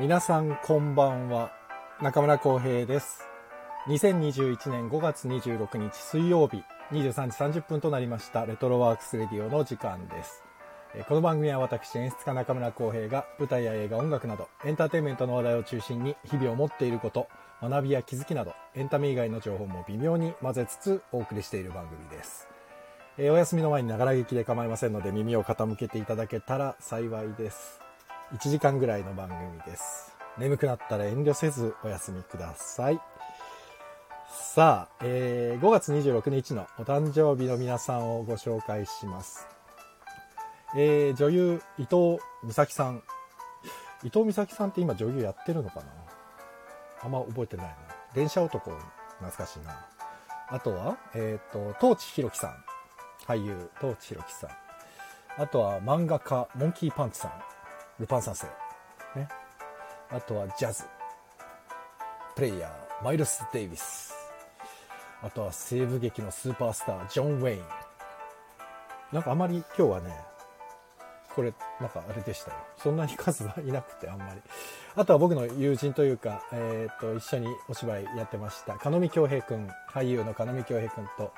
皆さんこんばんは。中村浩平です。2021年5月26日水曜日23時30分となりました。レトロワークスレディオの時間です。この番組は私演出家中村浩平が舞台や映画音楽などエンターテインメントの話題を中心に日々思っていること学びや気づきなどエンタメ以外の情報も微妙に混ぜつつお送りしている番組です。えお休みの前にながら劇で構いませんので耳を傾けていただけたら幸いです。1時間ぐらいの番組です。眠くなったら遠慮せずお休みください。さあ、えー、5月26日のお誕生日の皆さんをご紹介します。えー、女優伊藤美咲さん。伊藤美咲さんって今女優やってるのかな？あんま覚えてないな。電車男懐かしいな。あとはえっ、ー、と東地弘樹さん。俳優、東地弘樹さん。あとは漫画家、モンキーパンチさん。ルパン三世。ね。あとはジャズ。プレイヤー、マイルス・デイビス。あとは西部劇のスーパースター、ジョン・ウェイン。なんかあまり今日はね、これ、なんかあれでしたよ。そんなに数はいなくて、あんまり。あとは僕の友人というか、えっ、ー、と、一緒にお芝居やってました。金見京平くん、俳優の金見京平くんと、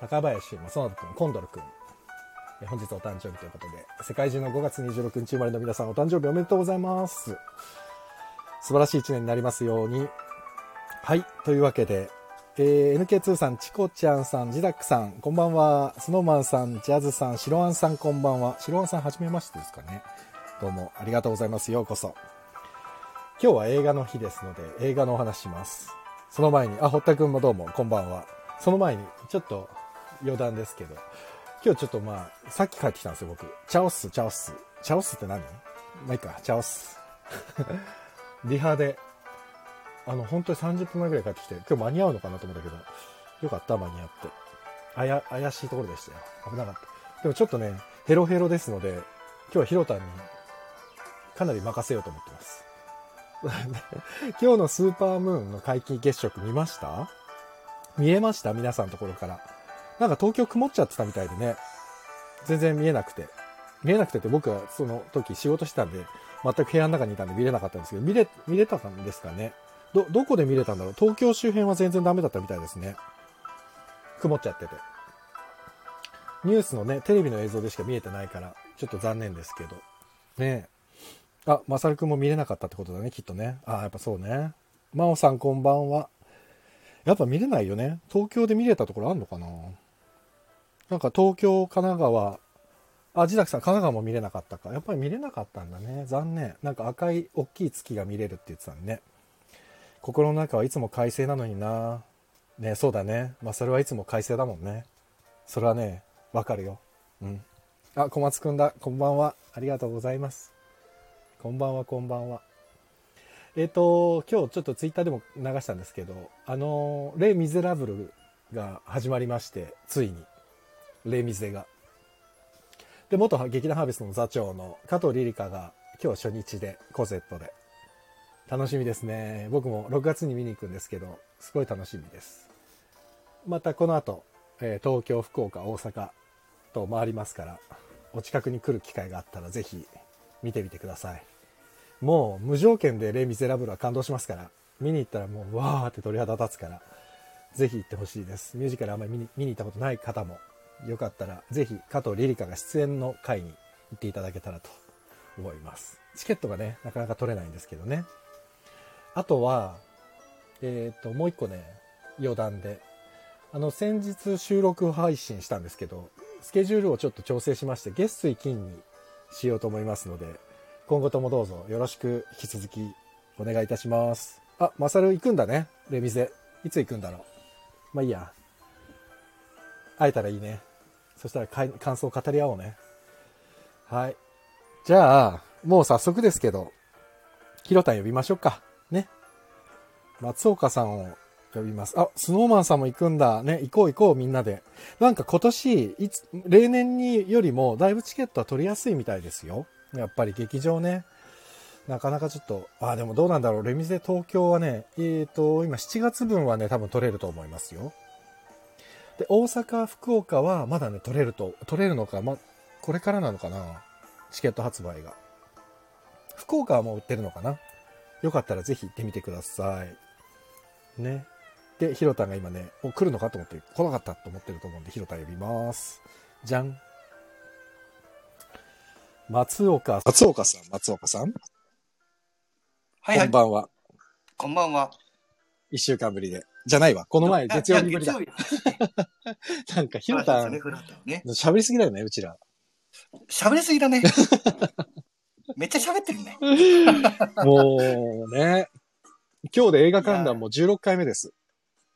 高林正信君、コンドル君、本日お誕生日ということで、世界中の5月26日生まれの皆さんお誕生日おめでとうございます。素晴らしい一年になりますように。はい、というわけで、えー、NK2 さん、チコちゃんさん、ジダックさん、こんばんは。スノーマンさん、ジャズさん、シロアンさん、こんばんは。シロアンさん、はじめましてですかね。どうもありがとうございます。ようこそ。今日は映画の日ですので、映画のお話します。その前に、あ、堀田くんもどうも、こんばんは。その前に、ちょっと、余談ですけど、今日ちょっとまあ、さっき帰ってきたんですよ、僕。チャオス、チャオス。チャオスって何？まあいいか、チャオス。リハで、あの、本当に30分前ぐらい帰ってきて、今日間に合うのかなと思ったけど、よかった、間に合って。あや、怪しいところでしたよ。危なかった。でもちょっとね、ヘロヘロですので、今日はヒロタンにかなり任せようと思ってます。今日のスーパームーンの皆既月食見ました？見えました？皆さんのところから。なんか東京曇っちゃってたみたいでね、全然見えなくて。見えなくてって僕はその時仕事してたんで、全く部屋の中にいたんで見れなかったんですけど、見れ、見れたんですかねど、どこで見れたんだろう東京周辺は全然ダメだったみたいですね。曇っちゃってて。ニュースのね、テレビの映像でしか見えてないから、ちょっと残念ですけど。ねえ。あ、まさるくんも見れなかったってことだね、きっとね。あ、やっぱそうね。まおさんこんばんは。やっぱ見れないよね。東京で見れたところあんのかな？なんか東京、神奈川、あ、自宅さん、神奈川も見れなかったか。やっぱり見れなかったんだね。残念。なんか赤い大きい月が見れるって言ってたんね。心の中はいつも快晴なのにな。ね、そうだね。まあそれはいつも快晴だもんね。それはね、わかるよ。うん。あ、小松くんだ。こんばんは。ありがとうございます。こんばんは、こんばんは。えっ、ー、と、今日ちょっとツイッターでも流したんですけど、あの、レ・ミゼラブルが始まりまして、ついに。レミゼが。で、元劇団ハーベストの座長の加藤リリカが今日初日でコゼットで。楽しみですね。僕も6月に見に行くんですけど、すごい楽しみです。またこの後、え、東京、福岡、大阪と回りますから、お近くに来る機会があったらぜひ見てみてください。もう無条件でレ・ミゼラブルは感動しますから、見に行ったらもうわーって鳥肌立つから、ぜひ行ってほしいです。ミュージカルあんまり見に行ったことない方もよかったらぜひ加藤リリカが出演の回に行っていただけたらと思います。チケットがね、なかなか取れないんですけどね。あとは、えっ、ー、と、もう一個ね、余談で。あの、先日収録配信したんですけど、スケジュールをちょっと調整しまして、月水金にしようと思いますので、今後ともどうぞよろしく引き続きお願いいたします。あ、マサル行くんだね。レミゼ。いつ行くんだろう。まあいいや。会えたらいいね。そしたら感想を語り合おうね。はい。じゃあ、もう早速ですけど、ヒロタン呼びましょうか。ね。松岡さんを呼びます。あ、スノーマンさんも行くんだ。ね、行こう行こうみんなで。なんか今年、いつ、例年によりもだいぶチケットは取りやすいみたいですよ。やっぱり劇場ね。なかなかちょっと、あ、でもどうなんだろう。レミゼ東京はね、えっ、ー、と、今7月分はね、多分取れると思いますよ。で、大阪、福岡はまだね、取れると、取れるのか、ま、これからなのかなチケット発売が。福岡はもう売ってるのかな？よかったらぜひ行ってみてください。ね。で、ひろたんが今ね、もう来るのかと思って、来なかったと思ってると思うんで、ひろたん呼びます。じゃん。松岡、松岡さん、松岡さん、はいはいこん。ばんは。こんばんは。一週間ぶりで。じゃないわ。この前、月曜日ぶりだ。なんか、ひろたんそうですね、、りすぎだよね、うちら。喋りすぎだね。めっちゃ喋ってるね。もうね、今日で映画観覧も16回目です。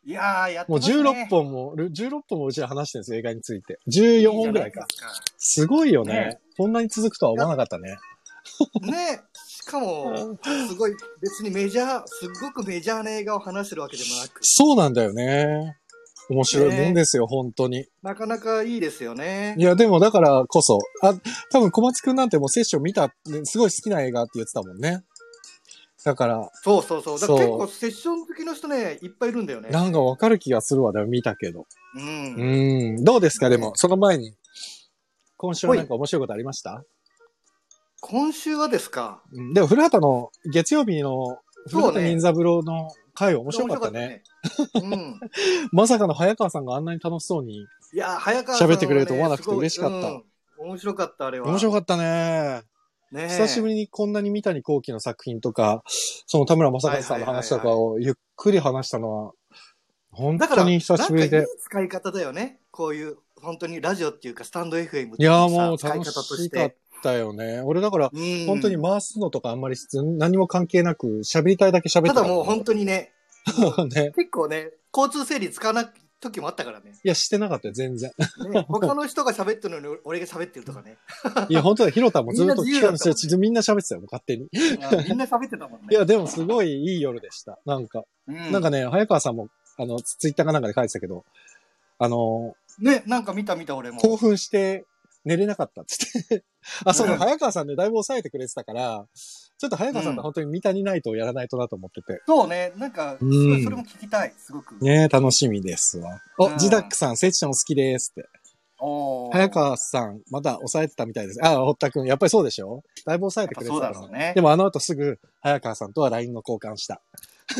いやー、やってもうますね。16本も、16本もうちら話してるんですよ、映画について。14本ぐらいか。すごいよね。ねこんなに続くとは思わなかったね。ねしかも、すごい、別にメジャー、すっごくメジャーな映画を話してるわけでもなく、そうなんだよね。面白いもんですよ、本当に。なかなかいいですよねい。や、でもだからこそ、あ、多分小松くんなんてもうセッション見た、ねすごい好きな映画って言ってたもんね。だから、そうそうそう。だから結構セッション好きの人ね、いっぱいいるんだよね。なんかわかる気がするわ、でも見たけど。うん。うん。どうですか、でも、その前に。今週はなんか面白いことありました？今週はですか？うんでも、古畑の月曜日の古そうね畑任三郎の回面白かったね。面白かったね。うん。まさかの早川さんがあんなに楽しそうに。いやー、早川さんはね喋ってくれると思わなくて嬉しかったすごいうん面白かった、あれは。面白かったね。ねえ久しぶりにこんなに三谷幸喜の作品とか、その田村正和さんの話とかをゆっくり話したのは、本だから、当に久しぶりでなんかいい。使い方だよね。こういう、本当にラジオっていうか、スタンド FM っていやもう使い楽方とし。しかってたよね。俺だから、うん本当に回すのとかあんまり何も関係なく、喋りたいだけ喋ってただもう本当にね、当 ね。結構ね、交通整理使わない時もあったからね。いや、してなかったよ、全然。ね他の人が喋ってるのに俺が喋ってるとかね。いや、本当だ、ひろたもずっと聞かみんな喋ってたよ、勝手に。あみんな喋ってたもんね。いや、でもすごいいい夜でした。なんか、うんなんかね、早川さんも、あの、ツイッターかなんかで書いてたけど、あの、ね、なんか見た見た俺も。興奮して寝れなかったっつって。あ、そうだ、うん早川さんね、だいぶ抑えてくれてたから、ちょっと早川さんと本当に三谷ナイトをやらないとなと思ってて。そうね、なんか、すうんごいそれも聞きたい、すごく。ね楽しみですわ。お、うんジダックさん、セッション好きですって。早川さん、まだ抑えてたみたいです。あ、堀田くん、やっぱりそうでしょ？だいぶ抑えてくれてたからねで。もあの後すぐ、早川さんとは LINE の交換した。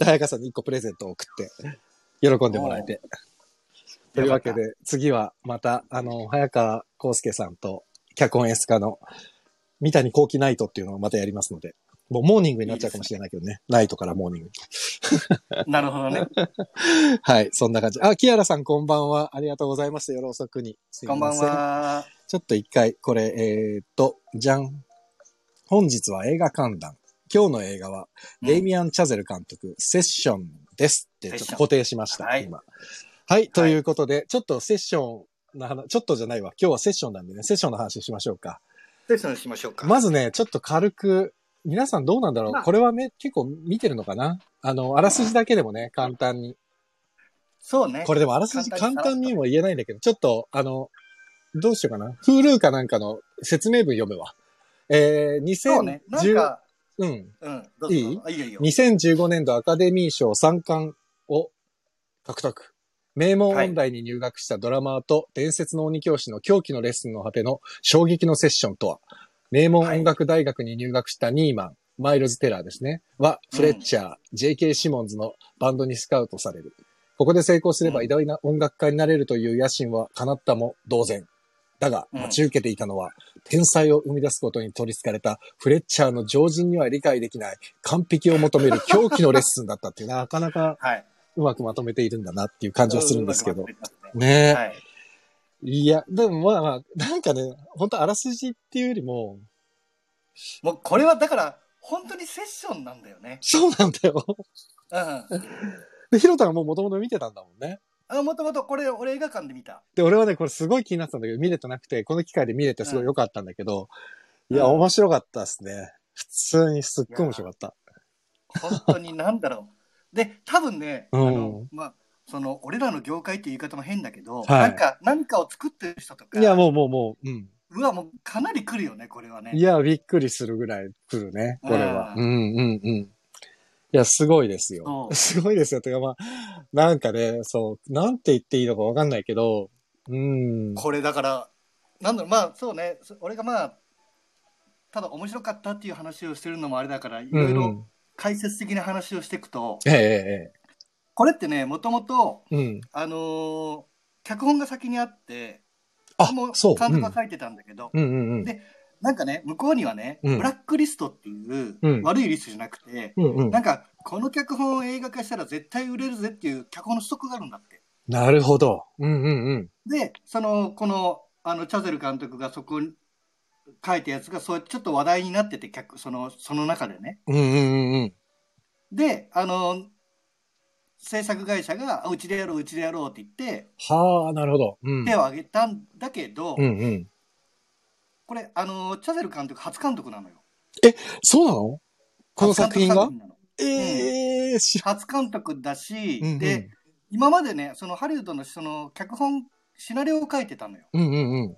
早川さんに1個プレゼントを送って、喜んでもらえて。というわけで、次はまた、あの、早川康介さんと、脚本エスカの、三谷幸喜ナイトっていうのをまたやりますので、もうモーニングになっちゃうかもしれないけどね。ナイトからモーニング。なるほどね。はい、そんな感じ。あ、キアラさんこんばんは。ありがとうございます。夜遅くに。すいこんばん。は。ちょっと一回、これ、えーっと、じゃん。本日は映画観覧。今日の映画は、デイミアン・チャゼル監督、セッションですって、ちょっと固定しました、はい今。はい、ということで、ちょっとセッションの話、ちょっとじゃないわ。今日はセッションなんでね、セッションの話しましょうか。セッションしましょうか。まずね、ちょっと軽く、皆さんどうなんだろう、まあこれはね、結構見てるのかな？あの、あらすじだけでもね、簡単に。そうね。これでもあらすじ簡単にも言えないんだけど、ちょっと、あの、どうしようかな？Hulu かなんかの説明文読むわ。えー、そうね。なん2010、か、うん。うん。いい？あいいよいいよ。2015年度アカデミー賞3冠を獲得。名門音大に入学したドラマーと伝説の鬼教師の狂気のレッスンの果ての衝撃のセッションとは、名門音楽大学に入学したニーマン、マイルズ・テラーですね、は、フレッチャー、J.K. シモンズのバンドにスカウトされる。ここで成功すればうん偉大な音楽家になれるという野心は叶ったも同然。だが、うん待ち受けていたのは、天才を生み出すことに取り憑かれたフレッチャーの常人には理解できない完璧を求める狂気のレッスンだったっていう、なかなかはい。うまくまとめているんだなっていう感じはするんですけどねねえ。はい。いや、でもまあまあ、なんかね、本当あらすじっていうよりも、もうこれはだから、本当にセッションなんだよね。そうなんだよ。うん。で、ヒロタがもう元々見てたんだもんね。あ、もともとこれ、俺映画館で見た。で、俺はね、これすごい気になってたんだけど、見れてなくて、この機会で見れてすごい良かったんだけど、いや、うん面白かったですね。普通にすっごい面白かった。本当になんだろう。で、多分ね、あうんの、まあ、その、俺らの業界っていう言い方も変だけど、はいなんか、何かを作ってる人とか、いや、もうもうもう、うん。うわ、もうかなり来るよね、これはね。いや、びっくりするぐらい来るね、これは。ううんんうんうん。いや、すごいですよすごいですよ。てかまあ、なんかね、そう、なんて言っていいのかわかんないけど、うん。これだから、なんだろう、まあ、そうね、そ俺がまあ、ただ面白かったっていう話をしてるのもあれだから、いうんうろいろん。解説的な話をしていくと、えええこれってね、もともと、え。うん。あのー脚本が先にあって、あもう、そう。監うん督が書いてたんだけど、うんうんうん。でなんかね、向こうにはね、うんブラックリストっていう、うん悪いリストじゃなくて、うんうん。なんか、この脚本を映画化したら絶対売れるぜっていう脚本のストックがあるんだって。なるほど。うんうんうん。で、その、この、あの、チャゼル監督がそこに書いたやつが、そうちょっと話題になってて、脚その、その中でね。うんうんうんうん。で、あの、制作会社が、あうちでやろう、うちでやろうって言って、はあ、なるほど。うん。手を挙げたんだけど、うんうん。これ、あの、チャゼル監督初監督なのよ。そうなの？この作品が？ええー、初監督だし、うんうんで、今までね、そのハリウッドのその脚本、シナリオを書いてたのよ。うんうんうん。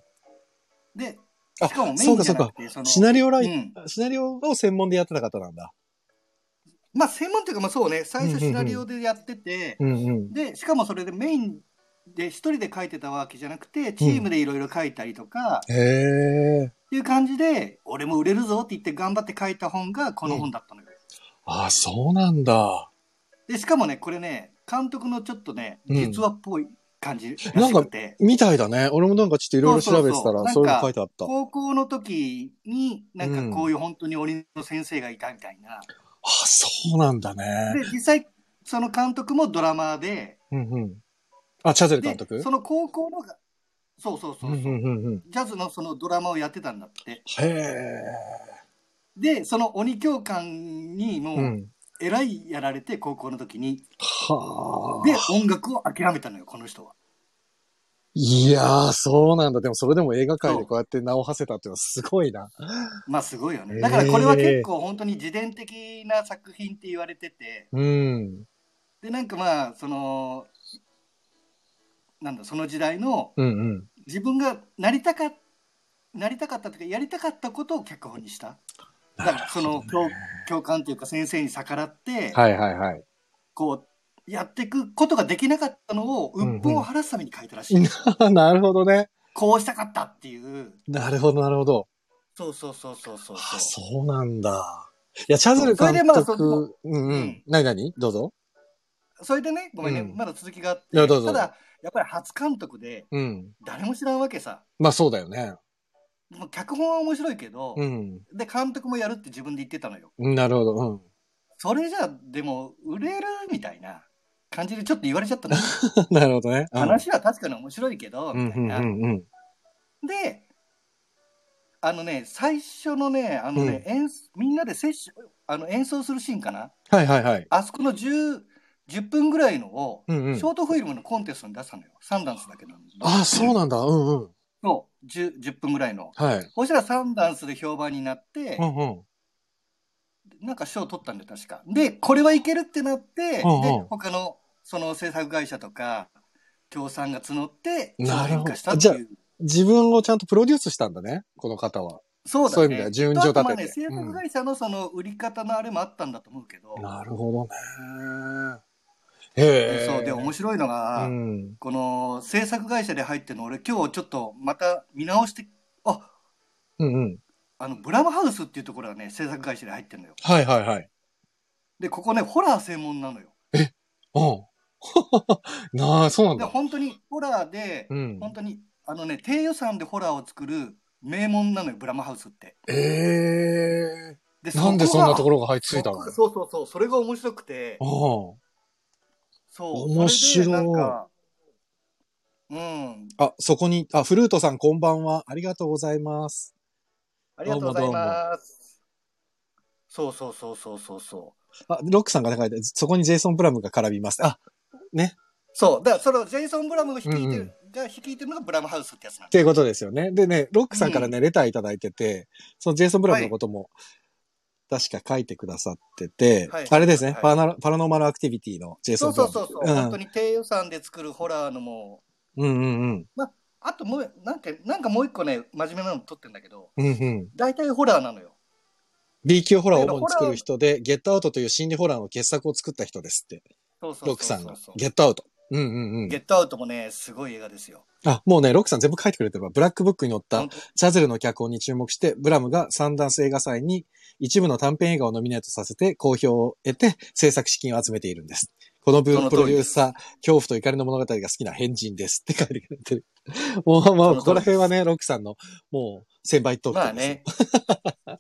で、あしかもメインそうかそうかじゃなくて、その、シナリオライ、うんシナリオを専門でやってた方なんだ。まあ専門っていうか、まあそうね、最初シナリオでやってて、うんうん。で、しかもそれでメインで一人で書いてたわけじゃなくて、チームでいろいろ書いたりとか、へえ。っていう感じで、俺も売れるぞって言って頑張って書いた本がこの本だったのよ。あ、そうなんだ。で、しかもね、これね、監督のちょっとね、うん実話っぽい感じらしくて、みたいだね。俺もなんかちょっといろいろ調べてたら、そういうの書いてあった。あ、高校の時に、なんかこういう本当に鬼の先生がいたみたいな。そうなんだね。で、実際、その監督もドラマーで、うんうん。あ、チャゼル監で督、その高校のが、そうそうそううそう、んうんうんうん。ジャズのそのドラマをやってたんだって。へえ。で、その鬼教官にもう、うん。えらいやられて、高校の時に。はあ。で、音楽を諦めたのよ、この人は。いやー、そうなんだ。でもそれでも映画界でこうやって名を馳せたっていうのはすごいな。まあすごいよね。だからこれは結構本当に自伝的な作品って言われてて、うん。で、なんかまあ、その、なんだ、その時代のうんうん。自分がなりたかなりたかったとか、やりたかったことを脚本にした。だからその教教官というか先生に逆らって、はいはいはい。こう、やっていくことができなかったのを、うんうん鬱憤を晴らすために書いたらしい。なるほどね。こうしたかったっていう。なるほどなるほど。そうそうそうそうそうあそう。なんだ。いや、チャズル監それでまあそうんううんん。なになにどうぞ。それでね、ごめんね、うんまだ続きがあって、いやどうぞただ、やっぱり初監督で、うん。誰も知らんわけさ。まあそうだよね。もう脚本は面白いけど、うん。で、監督もやるって自分で言ってたのよ。なるほど。うん。それじゃ、でも、売れるみたいな感じでちょっと言われちゃったのよ。なるほどね。うん話は確かに面白いけど、うんうんみたいな。うんうん。で、あのね、最初のね、あのね、演みんなでセッあの演奏するシーンかな？はいはいはい。あそこの10、10分ぐらいのを、うんうんショートフィルムのコンテストに出したのよ。サンダンスだけど。ああ、そうなんだ。うんうん。そう、10, 10分ぐらいの。はい。そしたらサンダンスで評判になって、うんうん。なんか賞取ったんで確か。で、これはいけるってなって、うんうんで、他のその制作会社とか、協賛が募って、なるほど商品化したっていう。自分をちゃんとプロデュースしたんだね。この方は。そうだね。そういう意味では順序立ててね、制作会社のその売り方のあれもあったんだと思うけど、なるほどね。そう、で、面白いのが、うん。この制作会社で入ってるの、俺今日ちょっとまた見直して、あ、うんうん。あの、ブラムハウスっていうところがね、制作会社で入ってるのよ。はいはいはい。で、ここね、ホラー専門なのよ。うん。なあ、そうなんで、だ。本当にホラーで、うん。本当に、あのね、低予算でホラーを作る名門なのよ、ブラムハウスって。ええでなんでそんなところろが入ってついたのそうそうそう、それが面白くて、あそう、面白いなんか、うん、あ。あ、そこに、あ、フルートさんこんばんは。ありがとうございます。ありがとうございます。そうそうそうそうそうそう。あ、ロックさんが書いて、そこにジェイソン・ブラムが絡みます。あ、ね。そう、だからそのジェイソン・ブラムが率いてる、うんうんが率いてるのがブラムハウスってやつなんっていうことですよね。でね、ロックさんからね、レターいただいてて、そのジェイソン・ブラムのことも、確か書いてくださってて、はいあれですね、はいパラナパラノーマルアクティビティのジェイソン・そう。そうそうそう、本当に低予算で作るホラーのもうんうんうん。う、あともう、なんか、なんかもう一個ね、真面目なの撮ってんだけど、うんうん。大体ホラーなのよ。B 級ホラーを主に作る人で、ゲットアウトという心理ホラーの傑作を作った人ですって。そうそうそうそうロックさんが。ゲットアウト。うんうんうんゲ。ットアウトもね、すごい映画ですよ。あ、もうね、ロックさん全部書いてくれてるわ。ブラックブックに載ったチャゼルの脚本に注目して、ブラムがサンダンス映画祭に一部の短編映画をノミネートさせて好評を得て制作資金を集めているんです。このプその通りロデューサー、恐怖と怒りの物語が好きな変人ですって書いてくれてる。もう、もう、ここら辺はね、ロックさんの、もう、先輩とまあね。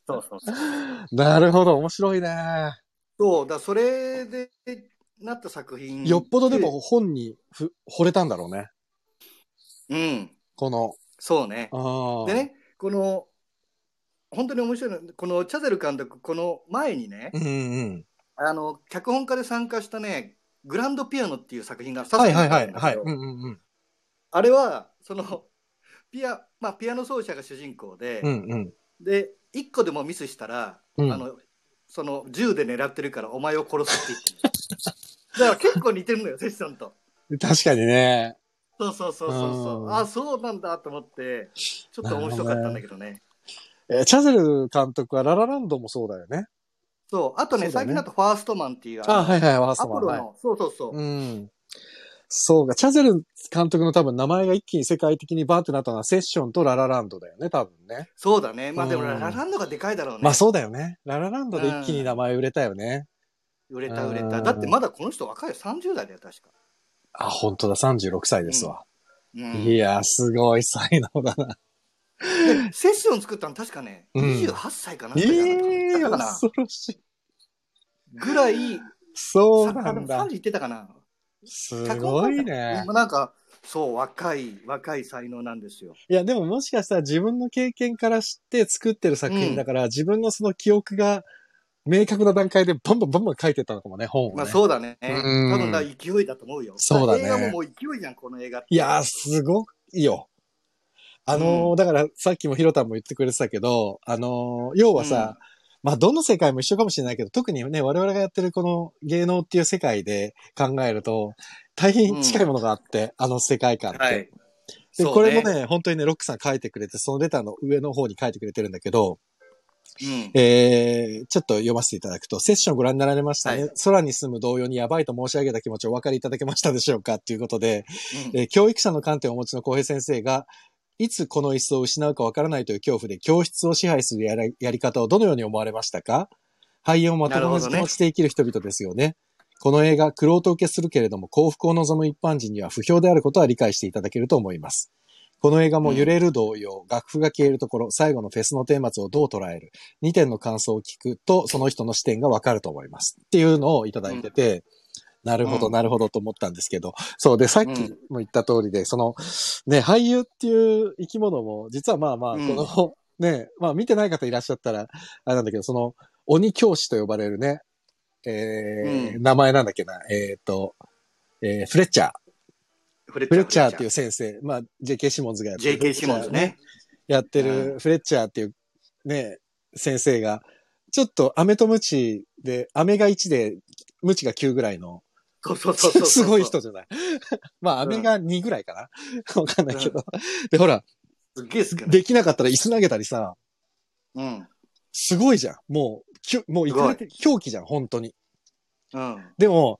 そうそうそう。なるほど、面白いね。そう、だそれでなった作品。よっぽどでも。本にふ惚れたんだろうね。うん。この。そうね。で。ね、この、本当に面白いのは、このチャゼル監督、この前にね、うんうん。あの、脚本家で参加したね、グランドピアノっていう作品が、はいはいはい。はい。ささうんうんうん。あれは、その、ピア、まあ、ピアノ奏者が主人公で、うんうん。で、一個でもミスしたら、うんあの、その、銃で狙ってるからお前を殺すって言ってる。だから結構似てるのよ、セッションと。確かにね。そうそうそうそうそうう。んあ、そうなんだと思って、ちょっと面白かったんだけどね。えーチャゼル監督はララランドもそうだよね。そう。あとね、ね最近だとファーストマンっていう、あのはいはい、ワースアトマン。はいポロの、そうそうそう。うん。そうか、チャゼル監督の多分名前が一気に世界的にバーってなったのはセッションとララランドだよね、多分ね。そうだね。まあでも、うんラランドがでかいだろうね。まあそうだよね。ララランドで一気に名前売れたよね。売れた売れた。うんだってまだこの人若いよ。30代だよ、確か。あ、本当だ、36歳ですわ。うんいや、すごい才能だな。で、セッション作ったの確かね、うん28歳かな。ええだったかな恐ろしい。ぐらい、そうなんだ30。言ってたかな。すごいね。なんか、そう、若い、若い才能なんですよ。いや、でももしかしたら自分の経験から知って作ってる作品だから、自分のその記憶が明確な段階でバンバンバンバン書いてったのかもね、本を、ね。まあそうだね。うん多分だ勢いだと思うよ。そうだね映画ももう勢いじゃん、この映画って。いやー、すごいよ。あのーうんだからさっきもヒロタンも言ってくれてたけど、あのー要はさ、まあどの世界も一緒かもしれないけど、特にね、我々がやってるこの芸能っていう世界で考えると、大変近いものがあって、あの世界観って。はい。で、これもね、本当にね、ロックさん書いてくれて、そのレターの上の方に書いてくれてるんだけど、うん。えー、ちょっと読ませていただくと、セッションご覧になられましたね。はい空に住む同様にやばいと申し上げた気持ちをお分かりいただけましたでしょうかっていうことで、うんえー教育者の観点をお持ちの浩平先生が、いつこの椅子を失うかわからないという恐怖で教室を支配するやらやり方をどのように思われましたか？廃園をまともな気持ちで生きる人々ですよね。この映画、苦労と受けするけれども幸福を望む一般人には不評であることは理解していただけると思います。この映画も揺れる同様、楽譜が消えるところ、最後のフェスの顛末をどう捉える、2点の感想を聞くと、その人の視点がわかると思います。っていうのをいただいてて、なるほど、うんなるほどと思ったんですけど、そう。で、さっきも言った通りで、その、ね、俳優っていう生き物も、実はまあまあ、うんこの、ね、まあ見てない方いらっしゃったら、あれなんだけど、その、鬼教師と呼ばれるね、えーうん名前なんだっけな、えっ、と、えーフレッチャー。フレッチャーっていう先生、まあ、J.K. シモンズがやってる。J.K. シモンズね。やってうるフレッチャーっていうね、先生が、ちょっと飴とムチで、飴が1で、ムチが9ぐらいの、そうそうそうそう。すごい人。じゃない？まあ、飴が2ぐらいかな。わかんないけど。で、ほら、すっげえ好きな。できなかったら椅子投げたりさ、うん。すごいじゃん。もう、きゅもういかれて、狂気じゃん、本当に。うん。でも、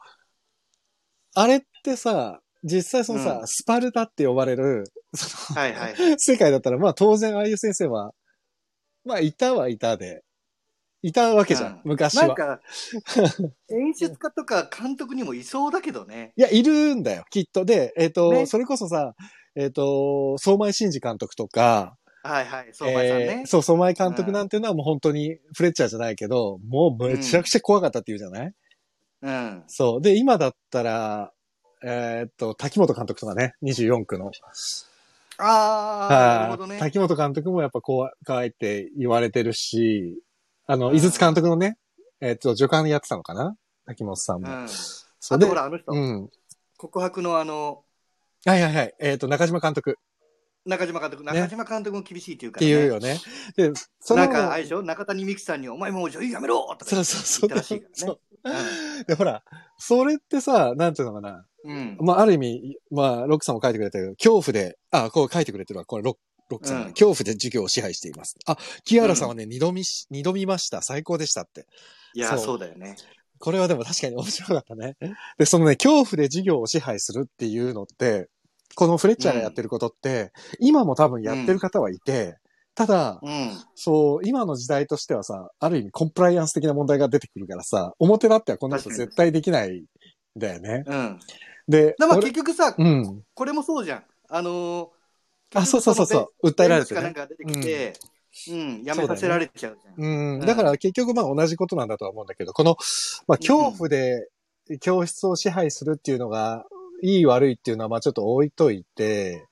あれってさ、実際そのさ、うんスパルタって呼ばれる、そのはいはい。世界だったら、まあ当然ああいう先生は、まあいたはいたで、いたわけじゃん、うん昔は。なんか、演出家とか監督にもいそうだけどね。いや、いるんだよ、きっと。で、えっ、と、ねそれこそさ、えっ、と、相前真司監督とか、はいはい。相馬さんねえー。そう、相前監督なんていうのはもう本当にフレッチャーじゃないけど、もうめちゃくちゃ怖かったっていうじゃない、うん。そう。で、今だったら、えーっと、滝本監督とかね、24区の。ああ、なるほどね。滝本監督もやっぱ怖いって言われてるし、あの、うん井筒監督のね、えーっと、助監やってたのかな？滝本さんも。うん。そあとほら、あの人、うん。告白のあの、はいはいはい。えーっと、中島監督中島監督、中島監督も厳しいっていうかって。いうよね。で、その、なんか、あれでしょ？中谷美紀さんに、お前もう女優やめろとかそうそうそう。言ったらしいからね。で、ほら、それってさ、なんていうのかな。うん。まあ、ある意味、まあ、ロックさんも書いてくれたけど、恐怖で、あ、こう書いてくれてるわ。これ、ロックロックさんが、うん恐怖で授業を支配しています。あ、木原さんはね、二、度見し、二度見ました。最高でしたって。いや、そうだよね。これはでも確かに面白かったね。で、そのね、恐怖で授業を支配するっていうのって、このフレッチャーがやってることって、今も多分やってる方はいて、ただ、うん。そう、今の時代としてはさ、ある意味コンプライアンス的な問題が出てくるからさ、表立ってはこんなこと確かに絶対できないんだよね。うん。で、だから俺結局さ、うん。これもそうじゃん。あのーあ、そうそうそうそう、訴えられてね。なんか出てきて、うん、やめさせられちゃうじゃん。うん。うんだから結局まあ同じことなんだとは思うんだけど、この、まあ恐怖で教室を支配するっていうのが、いい悪いっていうのはまあちょっと置いといて、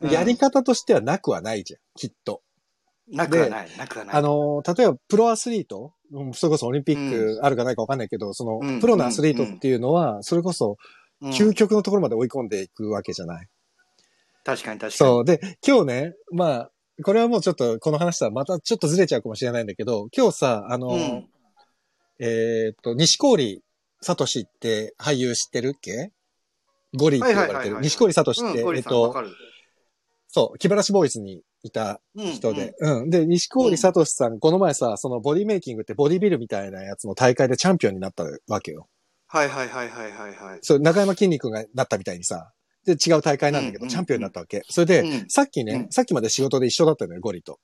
うんやり方としてはなくはないじゃん、きっと。なくはない、なくはない。あの、例えばプロアスリート、うんそれこそオリンピックあるかないかわかんないけど、そのうんプロのアスリートっていうのは、それこそうん究極のところまで追い込んでいくわけじゃない。確かに確かに。そう。で、今日ね、まあ、これはもうちょっとこの話とはまたちょっとずれちゃうかもしれないんだけど、今日さ、あの、うん。えーっと、西郡聡って俳優知ってるっけ？ゴリって呼ばれてる。はいはいはいはい西郡聡って、うん、ゴえっリさんわと、かる。そう、木原氏ボーイズにいたうん人で。。うん。で、西郡聡さん、この前さ、そのボディメイキングってボディビルみたいなやつの大会でチャンピオンになったわけよ。はいはいはいはいはいはい。そう、中山筋肉がなったみたいにさ、で、違う大会なんだけど、うんチャンピオンになったわけ。それで、うんさっきね、うんさっきまで仕事で一緒だったのよ、ゴリと。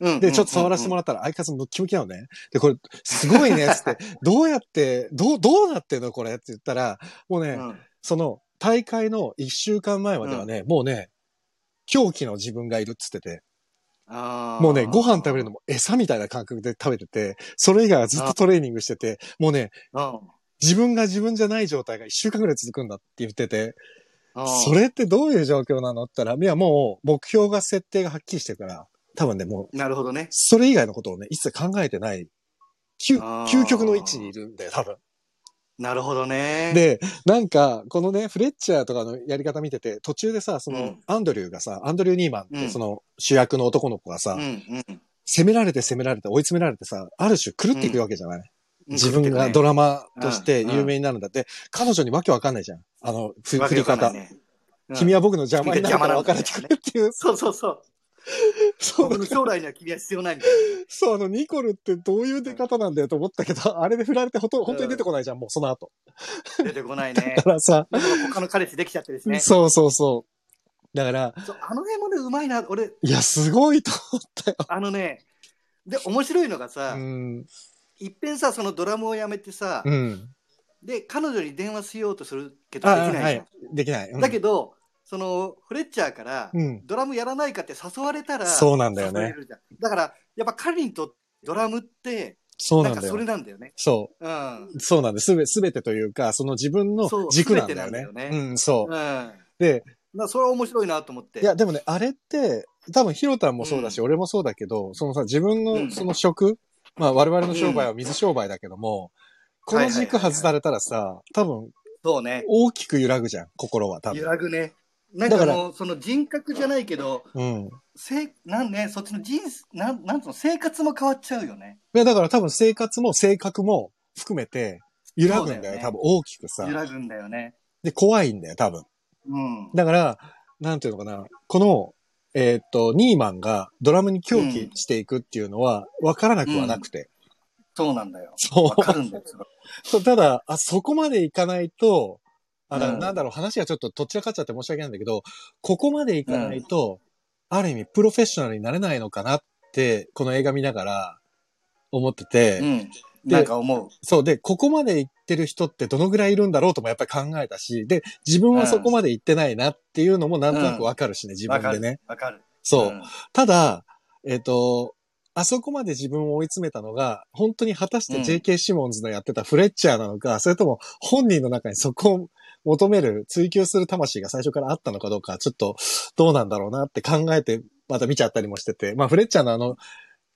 うんで、ちょっと触らせてもららったら、相変わらずムッキムキなのね。で、これ、すごいね、つって、どうやって、どう、どうなってんのこれって言ったら、もうね、うんその、大会の一週間前まではね、もうね、狂気の自分がいるっつってて、もうね、ご飯食べるのも餌みたいな感覚で食べてて、それ以外はずっとトレーニングしてて、もうね、うん。自分が自分じゃない状態が一週間ぐらい続くんだって言ってて、うん。それってどういう状況なのって言ったら、いやもう目標が設定がはっきりしてるから、多分ね、もう、なるほどね。それ以外のことをね、一切考えてない、究極の位置にいるんだよ、多分。なるほどね。、で、なんか、このね、フレッチャーとかのやり方見てて、途中でさ、その、うん。アンドリューがさ、アンドリュー・ニーマンって、うん。その主役の男の子がさ、うんうん。攻められて攻められて追い詰められてさ、ある種狂っていくわけじゃない、うん。自分がドラマとしてうん。有名になるんだって、彼女にわけわかんないじゃん。あの、振り方。君は僕の邪魔になるから別れてくれっていう、そうそうそう。そう僕の将来には君は必要ないみたいそう、あの、ニコルってどういう出方なんだよと思ったけど、あれで振られてほと本当に出てこないじゃん、もうその後。な。出てこないね だ。からさ、他の彼氏できちゃってですね。そうそうそう。だから、あの辺もね、うまいな。俺、いや、すごいと思ったよ。あのね、で、面白いのがさ、うん。いっぺんさ、そのドラムをやめてさ、うん。で、彼女に電話しようとするけどあできないじゃん。はい。できない。うんだけど、その、フレッチャーから、うん。ドラムやらないかって誘われたら、そうなんだよねだから、やっぱ彼にとってドラムって、そうなんだよそれ。なんだよね。そうん。う。そうなんです。すべ、すべてというか、その自分の軸なんだよね。全てなんだよねうん、そうう。ん。で、なそれは面白いなと思って。いや、でもね、あれって、多分ヒロタンもそうだし、俺もそうだけど、そのさ、自分うんのその職、まあ我々の商売は水商売だけども、この軸外されたらさ、多分そうね。大きく揺らぐじゃん、心は多揺分。らぐね。なんだかもう、その人格じゃないけど、うん。せなんね、そっちの人生、なん、なんつうの、生活も変わっちゃうよね。いや、だから多分生活も性格も含めて揺らぐんだよ、だよね多分大きくさ揺。らぐんだよね。で、怖いんだよ、多分。うん。だから、なんていうのかな、この、えーっと、ニーマンがドラムに狂気していくっていうのは分からなくはなくて。そうなんだよ。そうわかるんだよ、それ そう、ただ、あ、そこまでいかないと、あ、だからうんなんだろう、話がちょっとどっちらかっちゃって申し訳ないんだけど、ここまでいかないと、ある意味プロフェッショナルになれないのかなって、この映画見ながら思ってて、うん。なんか思う。そう、で、ここまで行ってる人ってどのぐらいいるんだろうともやっぱり考えたし、で、自分はそこまで行ってないなっていうのもなんとなくわかるしね、自わかる分でね。。わかる。そう。んただ、えっ、と、あそこまで自分を追い詰めたのが、本当に果たしてうん JK シモンズのやってたフレッチャーなのか、それとも本人の中にそこを求める、追求する魂が最初からあったのかどうか、ちょっとどうなんだろうなって考えて、また見ちゃったりもしてて、まあフレッチャーのあの、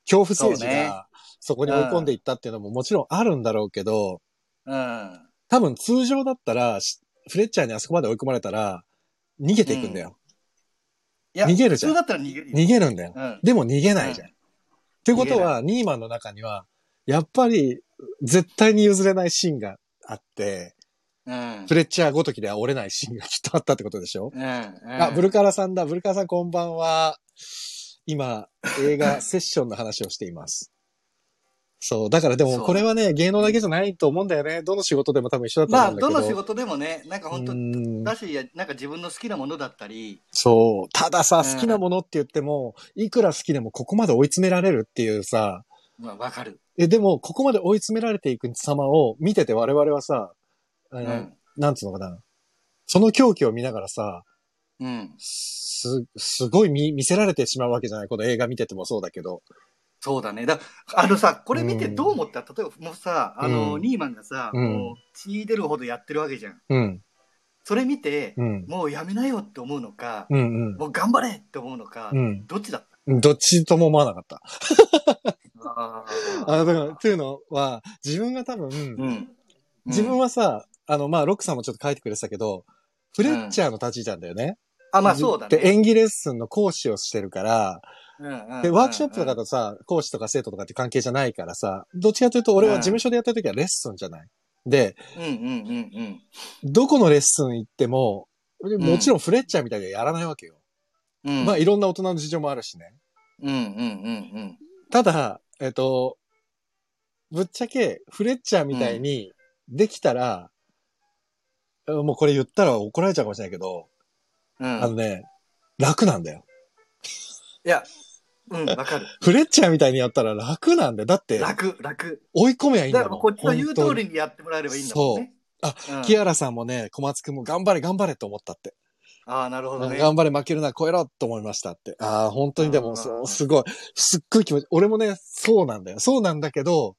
恐怖政治がそこに追い込んでいったっていうのももちろんあるんだろうけど、うん。多分通常だったら、しフレッチャーにあそこまで追い込まれたら、逃げていくんだよ。いや、逃げるじゃん普通だったら逃げるよ。逃げるんだよ。うん。でも逃げないじゃん。うってことは、ニーマンの中には、やっぱり、絶対に譲れないシーンがあって、うん。フレッチャーごときでは折れないシーンがきっとあったってことでしょ、うん。あ、ブルカラさんだ。ブルカラさんこんばんは。今、映画セッションの話をしています。そう。だからでもこれはね、芸能だけじゃないと思うんだよね。どの仕事でも多分一緒だとまあ、思うんだけど。どの仕事でもね、なんか本当うんだし、なんか自分の好きなものだったり、そう。たださ、うん好きなものって言っても、いくら好きでもここまで追い詰められるっていうさ、まあ、わかる。え、でも、ここまで追い詰められていく様を見てて我々はさ、うん。なんつうのかな。その狂気を見ながらさ、うん。す、すごい見、見せられてしまうわけじゃないこの映画見ててもそうだけど。そうだね。だあのさ、これ見てうんどう思った、例えばもうさ、あの、うんニーマンがさ、うんもう血出るほどやってるわけじゃん。うん。それ見て、うん。もうやめなよって思うのか、うんもう頑張れって思うのか、うん。どっちだっうん。どっちとも思わなかった。たああだから、というのは、自分が多分、うん。自分は、はさ、あの、まあ、ロックさんもちょっと書いてくれてたけど、フレッチャーの立ち位置なんだよね。あ、まあそうだね。で、演技レッスンの講師をしてるから、うんうんで、ワークショップとかだとさ、講師とか生徒とかって関係じゃないからさ、どっちかというと俺は事務所でやった時はレッスンじゃない。で、うんうんうんどこのレッスン行っても、もちろんフレッチャーみたいにはやらないわけよ。うん。うんまあ、いろんな大人の事情もあるしね。うんうんうんただ、えっと、ぶっちゃけ、フレッチャーみたいにできたら、もうこれ言ったら怒られちゃうかもしれないけど、うん。うん。あのね、楽なんだよ。いや、うん、わかる。フレッチャーみたいにやったら楽なんだよ。だって、楽、楽。追い込めばいいんだからだもん。こっちの言う通りにやってもらえればいいんだもんね。あうん、キアラさんもね、小松くんも頑張れ頑張れって思ったって。ああ、なるほどね。頑張れ負けるな、超えろと思いましたって。ああ、本当にでも、うんそう、すごい、すっごい気持ち、俺もね、そうなんだよ。そうなんだけど、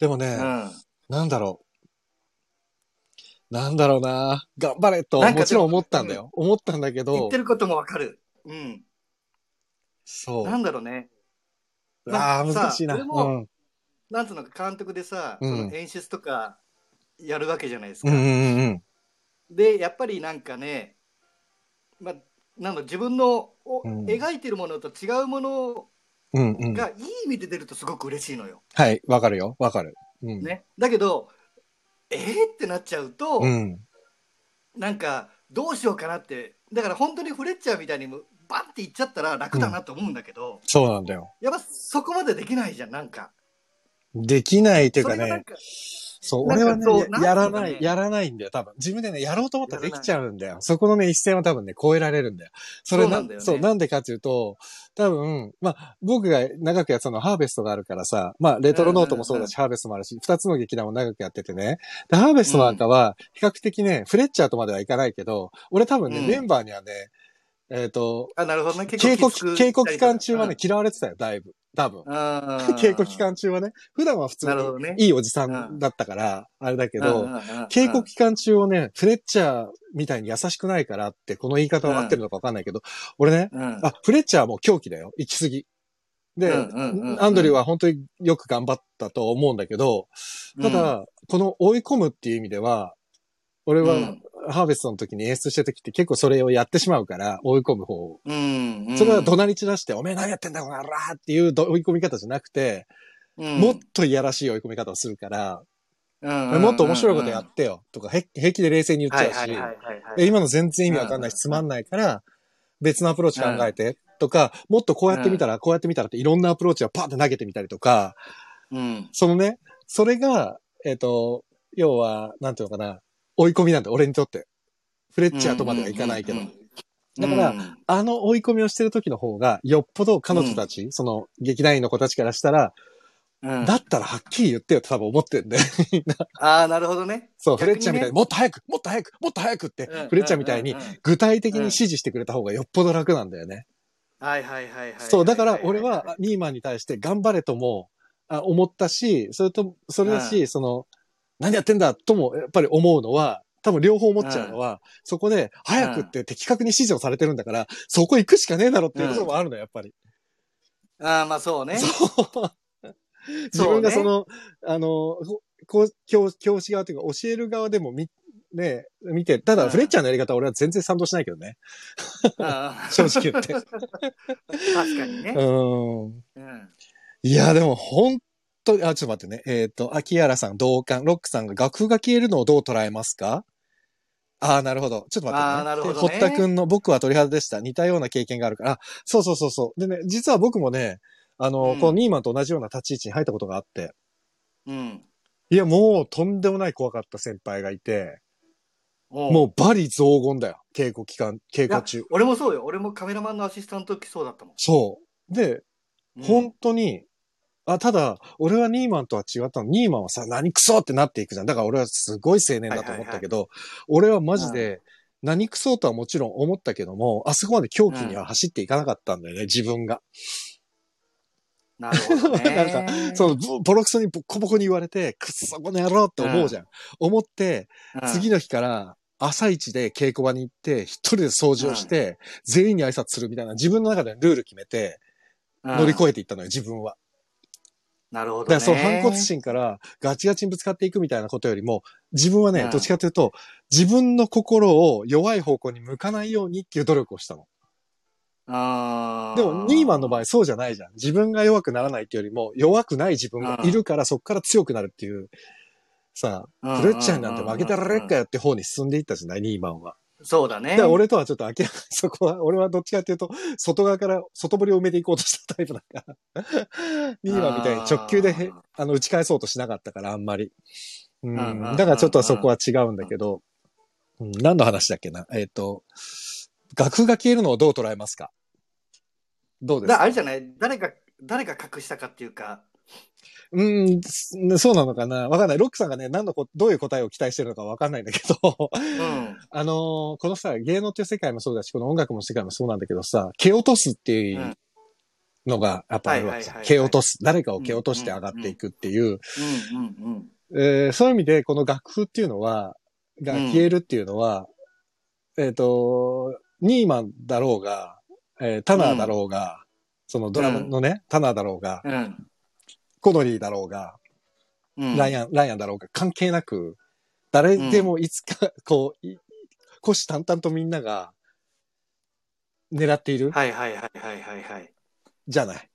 でもね、うん。なんだろう。なんだろうな。頑張れと、なんかもちろん思ったんだよ。思ったんだけど言って、ることもわかる。うん。そう。なんだろうね。ああ、難しいな。さ俺もうん。なんつうのか、監督でさ、うんその演出とかやるわけじゃないですか。うんうんうんで、やっぱりなんかね、まあ、なんだ自分のお、うん描いてるものと違うもの。がいい意味で出るとすごく嬉しいのよ。はい、わかるよ。わかる。うん。ね。だけど、えー、ってなっちゃうと、うん。なんか、どうしようかなって、だから本当にフレッチャーみたいにバンっていっちゃったら楽だなと思うんだけど、そうなんだよ。やっぱそこまでできないじゃん、なんか。できないっていうかね、それがなんか、そう、俺はねそうや、やらないやらないんだよ、多分。自分でね、やろうと思ったらできちゃうんだよ。そこのね、一線は多分ね、超えられるんだよ。それそうなんだよねそう、なんでかっていうと、多分、まあ、僕が長くやってたのはハーベストがあるからさ、まあ、レトロノートもそうだし、ハーベストもあるし、二つの劇団を長くやっててね。で、ハーベストなんかは、比較的ね、フレッチャーとまではいかないけど、俺多分ね、うんメンバーにはね、えっ、と、あ、なるほどね。結稽古稽古期間中はね、うん嫌われてたよ、だいぶ。多分。稽古 期間中はね、普段は普通に。いいおじさんだったから、あれだけど、稽古期間中をね、フレッチャーみたいに優しくないからって、この言い方は合ってるのかわかんないけど、俺ね、うんあ、フレッチャーはもう狂気だよ。行き過ぎ。で、アンドリューは本当によく頑張ったと思うんだけど、ただ、この追い込むっていう意味では、俺は、うんハーベストの時に演出した時って結構それをやってしまうから、追い込む方を。うん、うん。それは怒鳴り散らして、おめえ何やってんだこの野郎っていうど追い込み方じゃなくて、うん、もっといやらしい追い込み方をするから、うんうんもっと面白いことやってよとか、へ平気で冷静に言っちゃうし、今の全然意味わかんないし、つまんないから、別のアプローチ考えて、とか、もっとこうやってみたら、こうやってみたらっていろんなアプローチをパーって投げてみたりとか、うん。そのね、それが、えっ、と、要は、なんていうのかな、追い込みなんだ、俺にとって。フレッチャーとまではいかないけど。だからうんあの追い込みをしてる時の方が、よっぽど彼女たち、その劇団員の子たちからしたら、うんだったらはっきり言ってよって多分思ってんで、みんな。ああ、なるほどね。そう、ねレッチャーみたいに、もっと早く、もっと早く、もっと早くって、うんフレッチャーみたいにうんうんうん具体的に指示してくれた方がよっぽど楽なんだよね。はいはいはいはい。そう、だから俺は、ニーマンに対して頑張れとも、あ思ったし、それと、それだし、その、何やってんだとも、やっぱり思うのは、多分両方思っちゃうのは、そこで、早くって的確に指示をされてるんだから、そこ行くしかねえだろっていうこともあるのよ、やっぱり。ああ、まあそうね。そう。自分がその、あの、こう教教師側というか教える側でもみ、ね、見て、ただ、うんフレッチャーのやり方は俺は全然賛同しないけどね。正直言って。確かにね。うん。うん。いや、でも本当に、あ、ちょっと待ってね。えっ、と、秋原さん、同感、ロックさんが楽譜が消えるのをどう捉えますか？ああ、なるほど。ちょっと待って、ね。あーなるほどねで堀田くんの僕は鳥肌でした。似たような経験があるから。あ、そうそうそうそう。でね、実は僕もね、あの、うんこのニーマンと同じような立ち位置に入ったことがあって。うん。いや、もうとんでもない怖かった先輩がいて、ももうバリ雑言だよ。稽古期間、稽古中。俺もそうよ。俺もカメラマンのアシスタントの時そうだったもん。そう。で、うん本当に、あ、ただ、俺はニーマンとは違ったの。ニーマンはさ、何クソってなっていくじゃん。だから俺はすごい青年だと思ったけど、俺はマジで、何クソとはもちろん思ったけども、あそこまで狂気には走っていかなかったんだよね、自分が。なるほどね。なんそう、ボボロクソにボッコボコに言われて、くっそこの野郎って思うじゃん。思って、うん次の日から朝一で稽古場に行って、一人で掃除をして、全員に挨拶するみたいな自分の中でルール決めて、乗り越えていったのよ、自分は。なるほど、ね。だからその反骨心からガチガチにぶつかっていくみたいなことよりも、自分はね、うんどっちかというと、自分の心を弱い方向に向かないようにっていう努力をしたの。あーでも、ニーマンの場合そうじゃないじゃん。自分が弱くならないっていうよりも、弱くない自分がいるからそこから強くなるっていう、さうんあ、フレッチャーになんて負けたられっかよって方に進んでいったじゃない、ニーマンは。そうだね。だから俺とはちょっと明らかにそこは、俺はどっちかっていうと、外側から外堀を埋めていこうとしたタイプだから。ニーマンみたいに直球でへあの打ち返そうとしなかったから、あんまり。うん。だからちょっとそこは違うんだけど、うん、何の話だっけな？えっ、と、楽譜が消えるのをどう捉えますか？どうですか？だあれじゃない？誰が、誰が隠したかっていうか、うん、すそうなのかなわかんない。ロックさんがね、何のこ、どういう答えを期待してるのかわかんないんだけど、うん。あのーこのさ、芸能っていう世界もそうだし、この音楽の世界もそうなんだけどさ、蹴落とすっていうのがやっぱあるわけさ蹴落とす。誰かを蹴落として上がっていくっていう。そういう意味で、この楽譜っていうのは、がうん消えるっていうのは、えっ、と、ニーマンだろうが、えータナーだろうが、そのドラムのね、タナーだろうが、うん。うん。コノリーだろうが、うん。ライアン、ライアンだろうが関係なく、誰でもいつか、こう、い虎視眈々とみんなが狙っている、はいはいはいはいはいはい。じゃない？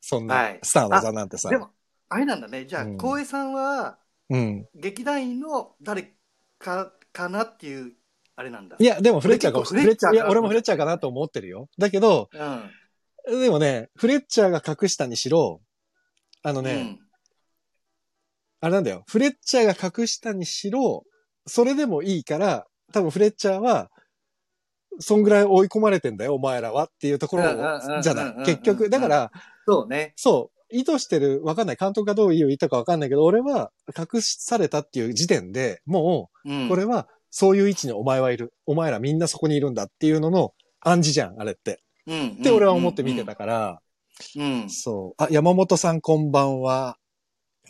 そんはないスターの技なんてさ。でも、あれなんだね。じゃあ、うんさんは、うん。劇団員の誰か、かなっていう、あれなんだ。いや、でもフレッチャーかもしれない。いや、俺もフレッチャーかなと思ってるよ。だけど、うん。でもね、フレッチャーが隠したにしろ、あのね、うん。あれなんだよ。フレッチャーが隠したにしろ、それでもいいから、多分フレッチャーは、そんぐらい追い込まれてんだよ、お前らはっていうところじゃない。結局、だから、そうね。そう、意図してる、わかんない。監督がどういう言ったかわかんないけど、俺は隠されたっていう時点でもうん。う、これは、そういう位置にお前はいる。お前らみんなそこにいるんだっていうのの暗示じゃん、あれって。うん、って俺は思って見てたから、うん。そう。あ、山本さんこんばんは。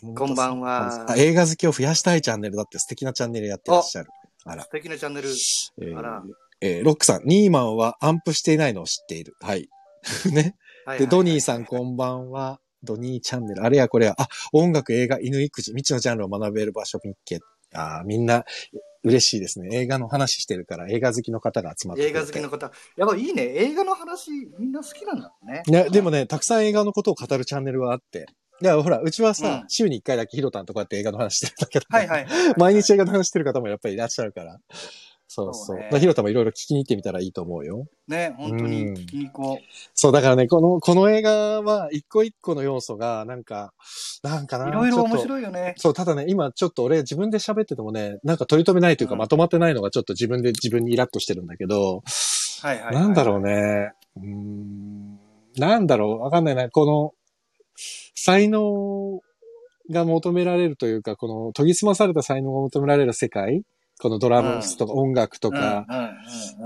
こんばんはあ映画好きを増やしたいチャンネルだって素敵なチャンネルやってらっしゃる。あら。素敵なチャンネル。えーあらえーロックさん、ニーマンはアンプしていないのを知っている。はい。ね。で、ドニーさんこんばんは。ドニーチャンネル。あれやこれや。あ、音楽、映画、犬育児、未知のジャンルを学べる場所、ミッケ。あーみんな、嬉しいですね。映画の話してるから、映画好きの方が集まって映画好きの方。やっぱいいね。映画の話、みんな好きなんだね。ね、でもね、たくさん映画のことを語るチャンネルがあって。いや、ほら、うちはさ、うん週に1回だけヒロタンとこうやって映画の話してるんだけど、はいはいはいはい。毎日映画の話してる方もやっぱりいらっしゃるから。そうそう。そうねヒロタンもいろいろ聞きに行ってみたらいいと思うよ。ね、本当に聞きに行こそう、だからね、この、この映画は一個一個の要素が、なんか、なんかう。な。いろいろ面白いよね。そう、ただね、今ちょっと俺自分で喋っててもね、なんか取り留めないというか、うんまとまってないのがちょっと自分で自分にイラッとしてるんだけど、はいはいはい。なんだろうね。うーん。なんだろう。わかんないな。この、才能が求められるというか、この研ぎ澄まされた才能が求められる世界このドラムスとか音楽とか、うんうん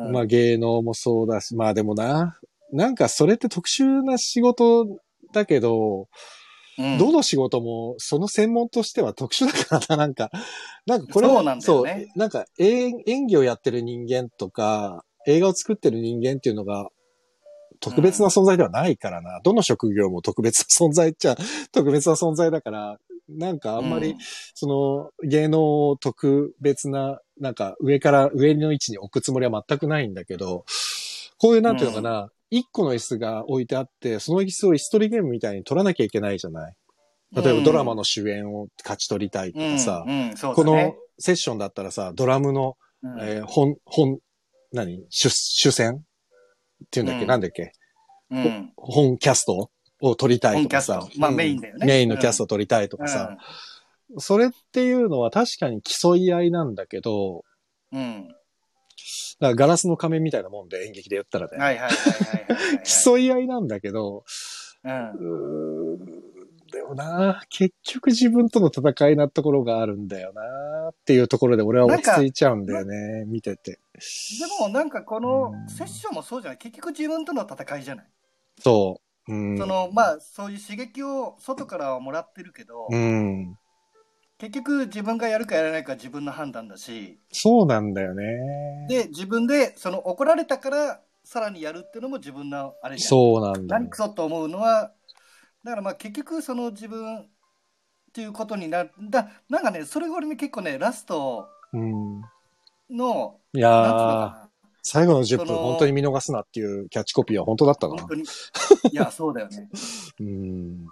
うんうん。まあ芸能もそうだし、まあでもな、なんかそれって特殊な仕事だけど、うん。どの仕事もその専門としては特殊だからな、なんか、なんかこれそうなんだよね。そうなんか演演技をやってる人間とか、映画を作ってる人間っていうのが、特別な存在ではないからな。どの職業も特別な存在っちゃ、特別な存在だから、なんかあんまり、うん。その芸能を特別な、なんか上から上の位置に置くつもりは全くないんだけど、こういうなんていうのかな、一、個の椅子が置いてあって、その椅子を椅子取りゲームみたいに取らなきゃいけないじゃない？例えばドラマの主演を勝ち取りたいとかさ、うんうんそうこのセッションだったらさ、ドラムの、うん。えー本、本、何？主、主戦？っていうんだっけ、うん。なんだっけ？うん。本キャストを取りたいとかさまあうんメインだよね。メインのキャストを取りたいとかさ。それっていうのは確かに競い合いなんだけど、うん。だからガラスの仮面みたいなもんで演劇で言ったらね。はいはいはいはいはいはい。競い合いなんだけど、うん。うでもな、結局自分との戦いなところがあるんだよなっていうところで俺は落ち着いちゃうんだよね、見てて。でもなんかこのうんセッションもそうじゃない結局自分との戦いじゃない、そう。うん。そのまあそういう刺激を外からはもらってるけど、うん。結局自分がやるかやらないかは自分の判断だしそうなんだよね。で自分でその怒られたからさらにやるっていうのも自分のあれじゃんそうなんだよ何クソと思うのはだからまあ結局その自分っていうことになるだなんかねそれが俺ね結構ねラストうん。のいや最後の10分その本当に見逃すなっていうキャッチコピーは本当だったなな本。当にいやそうだよね うん。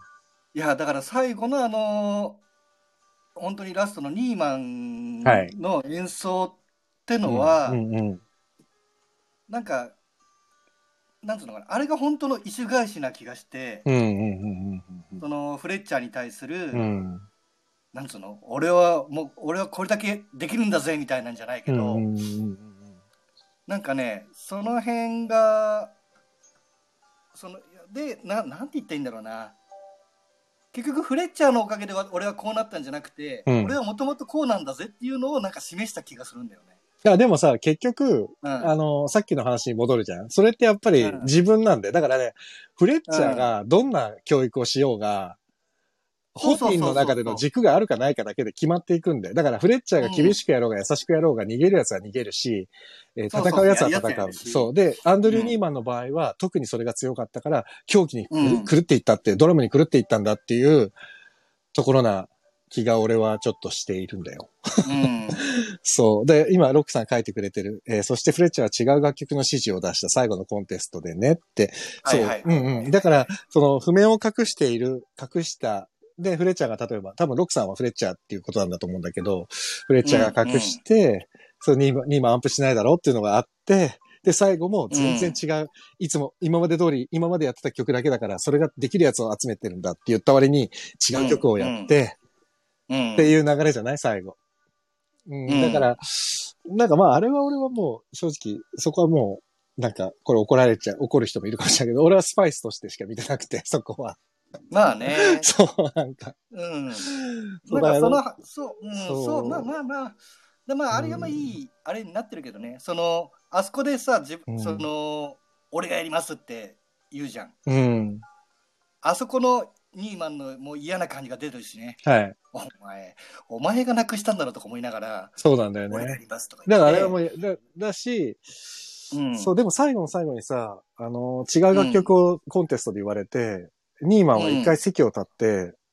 いやだから最後のあの本当にラストのニーマンはいの演奏ってのは、うんうんなんかなんつうのかなあれが本当の意種返しな気がして、うん。うんうんうんそのフレッチャーに対する、うんうん。なんつうの俺はもう俺はこれだけできるんだぜみたいなんじゃないけど、うんうんうんなんかねその辺がそのでななんて言ったらいいんだろうな結局フレッチャーのおかげでは俺はこうなったんじゃなくて、うん俺はもともとこうなんだぜっていうのをなんか示した気がするんだよね。いや、でもさ、結局、うん、あの、さっきの話に戻るじゃん。それってやっぱりうん自分なんだよ。だからね、フレッチャーがどんな教育をしようが、本人の中での軸があるかないかだけで決まっていくんだよ。だからフレッチャーが厳しくやろうが優しくやろうが逃げるやつは逃げるし、えー戦うやつは戦う。そう。で、アンドリュー・うんニーマンの場合は、特にそれが強かったから、狂気に狂っていったって、ドラムに狂っていったんだっていうところな気が俺はちょっとしているんだよ。うん そう。で、今、ロックさん書いてくれてる。えーそしてフレッチャーは違う楽曲の指示を出した最後のコンテストでねって。そう。はいはいうんうん。だから、その、譜面を隠している、隠した、で、フレッチャーが例えば、多分ロックさんはフレッチャーっていうことなんだと思うんだけど、フレッチャーが隠して、そう、ニーマン、ニーマンアンプしないだろうっていうのがあって、で、最後も全然違う、いつも、今まで通り、今までやってた曲だけだから、それができるやつを集めてるんだって言った割に、違う曲をやって、うんっていう流れじゃない最後。うん、うんだから、なんかまあ、あれは俺はもう、正直、そこはもう、なんか、これ怒られちゃう、怒る人もいるかもしれないけど、俺はスパイスとしてしか見てなくて、そこは。まあね。そう、なんか。うん。なんかそだの、そう、うん、そうそう、まあまあまあ。でまあ、あれがまあいい、あれになってるけどね。その、あそこでさ、自分、うんその、俺がやりますって言うじゃん。うん。あそこのニーマンのもう嫌な感じが出てるしね。はい。お前、お前がなくしたんだろうとか思いながら、そうなんだよ俺がやね。りますとかだ。からあれはもう、だだし、うんそう、でも最後の最後にさ、あの、違う楽曲をコンテストで言われて、ニーマンは一回席を立って、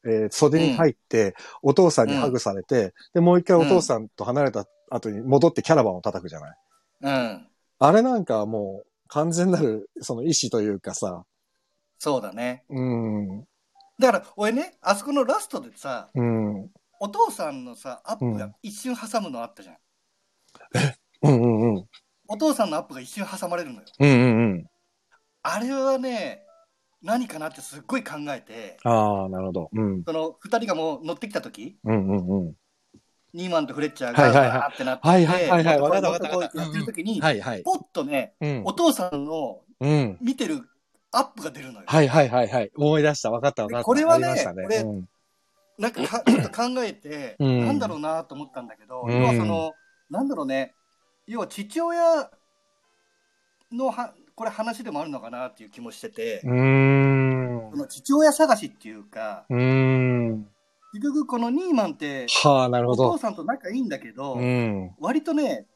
えー袖に入って、お父さんにハグされて、で、もう一回お父さんと離れた後に戻ってキャラバンを叩くじゃない。うん。あれなんかはもう完全なるその意志というかさ、そうだね。うん、だから、俺ね、あそこのラストでさ、うん、お父さんのさ、アップがうん一瞬挟むのあったじゃん。うん、うん、うん、お父さんのアップが一瞬挟まれるのよ。うん、うん。あれはね、何かなってすっごい考えて、ああ、なるほど。うん、その二人がもう乗ってきた時うん、うん、うん。ニーマンとフレッチャーがはいはいはいバーってなって、はいはいはいはいわかったわかったやってる時に、はい、はい。ポッとね、うんお、父さんのうん。見てるアップが出るのよ。はい、はい、はい、はい。思い出した。わかった、わかった。これはねありましたね。これうんなんかか ちょっと考えて、うんなんだろうなと思ったんだけど、うん要はその、なんだろうね、要は父親のは、これ話でもあるのかなっていう気もしてて、うーん。その父親探しっていうか、うーん。結局このニーマンって、はあ、なるほお父ど。さんと仲いいんだけど、うん。割とね、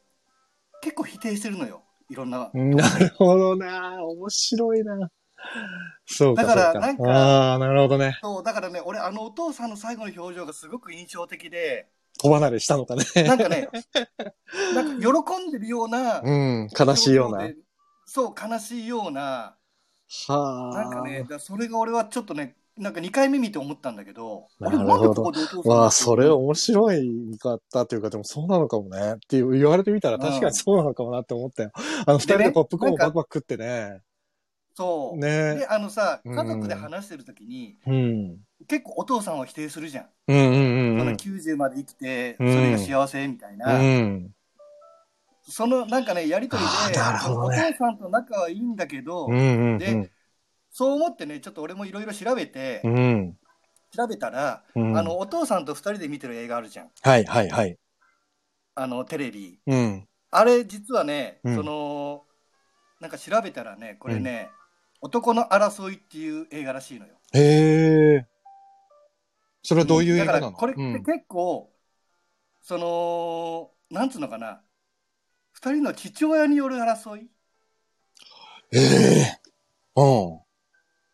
結構否定してるのよ。いろんな。なるほどな。面白いな。そうか、だからなんかああ、なるほどね。そう、だからね、俺、あのお父さんの最後の表情がすごく印象的で、小離れしたのかね。なんかね、なんか喜んでるような、うん。悲しいような。そう、悲しいような、はあ。なんかね、だそれが俺はちょっとね、なんか2回目見て思ったんだけど、なるほどわあ、それ面白い見方というか、でもそうなのかもね。っていう言われてみたら確かにそうなのかもなって思ったよ。あの二人でポップコーンをバクバク食ってね。そう。ねで、あのさ、うん家族で話してる時に、うん。結構お父さんは否定するじゃん。うんうんうんそのうん。90まで生きて、そうんれが幸せみたいな。うん。そのなんかね、やりとりで、ねお父さんと仲はいいんだけど、うんうんでそう思ってね、ちょっと俺もいろいろ調べて、うん。うん。調べたら、うん。あの、お父さんと二人で見てる映画あるじゃん。はいはいはい。あの、テレビ。うん。あれ、実はね、うんその、なんか調べたらね、これね、男の争いっていう映画らしいのよ。へえ。それはどういう映画なの？だから、これってうん結構、その、なんつうのかな、二人の父親による争いええ。うん。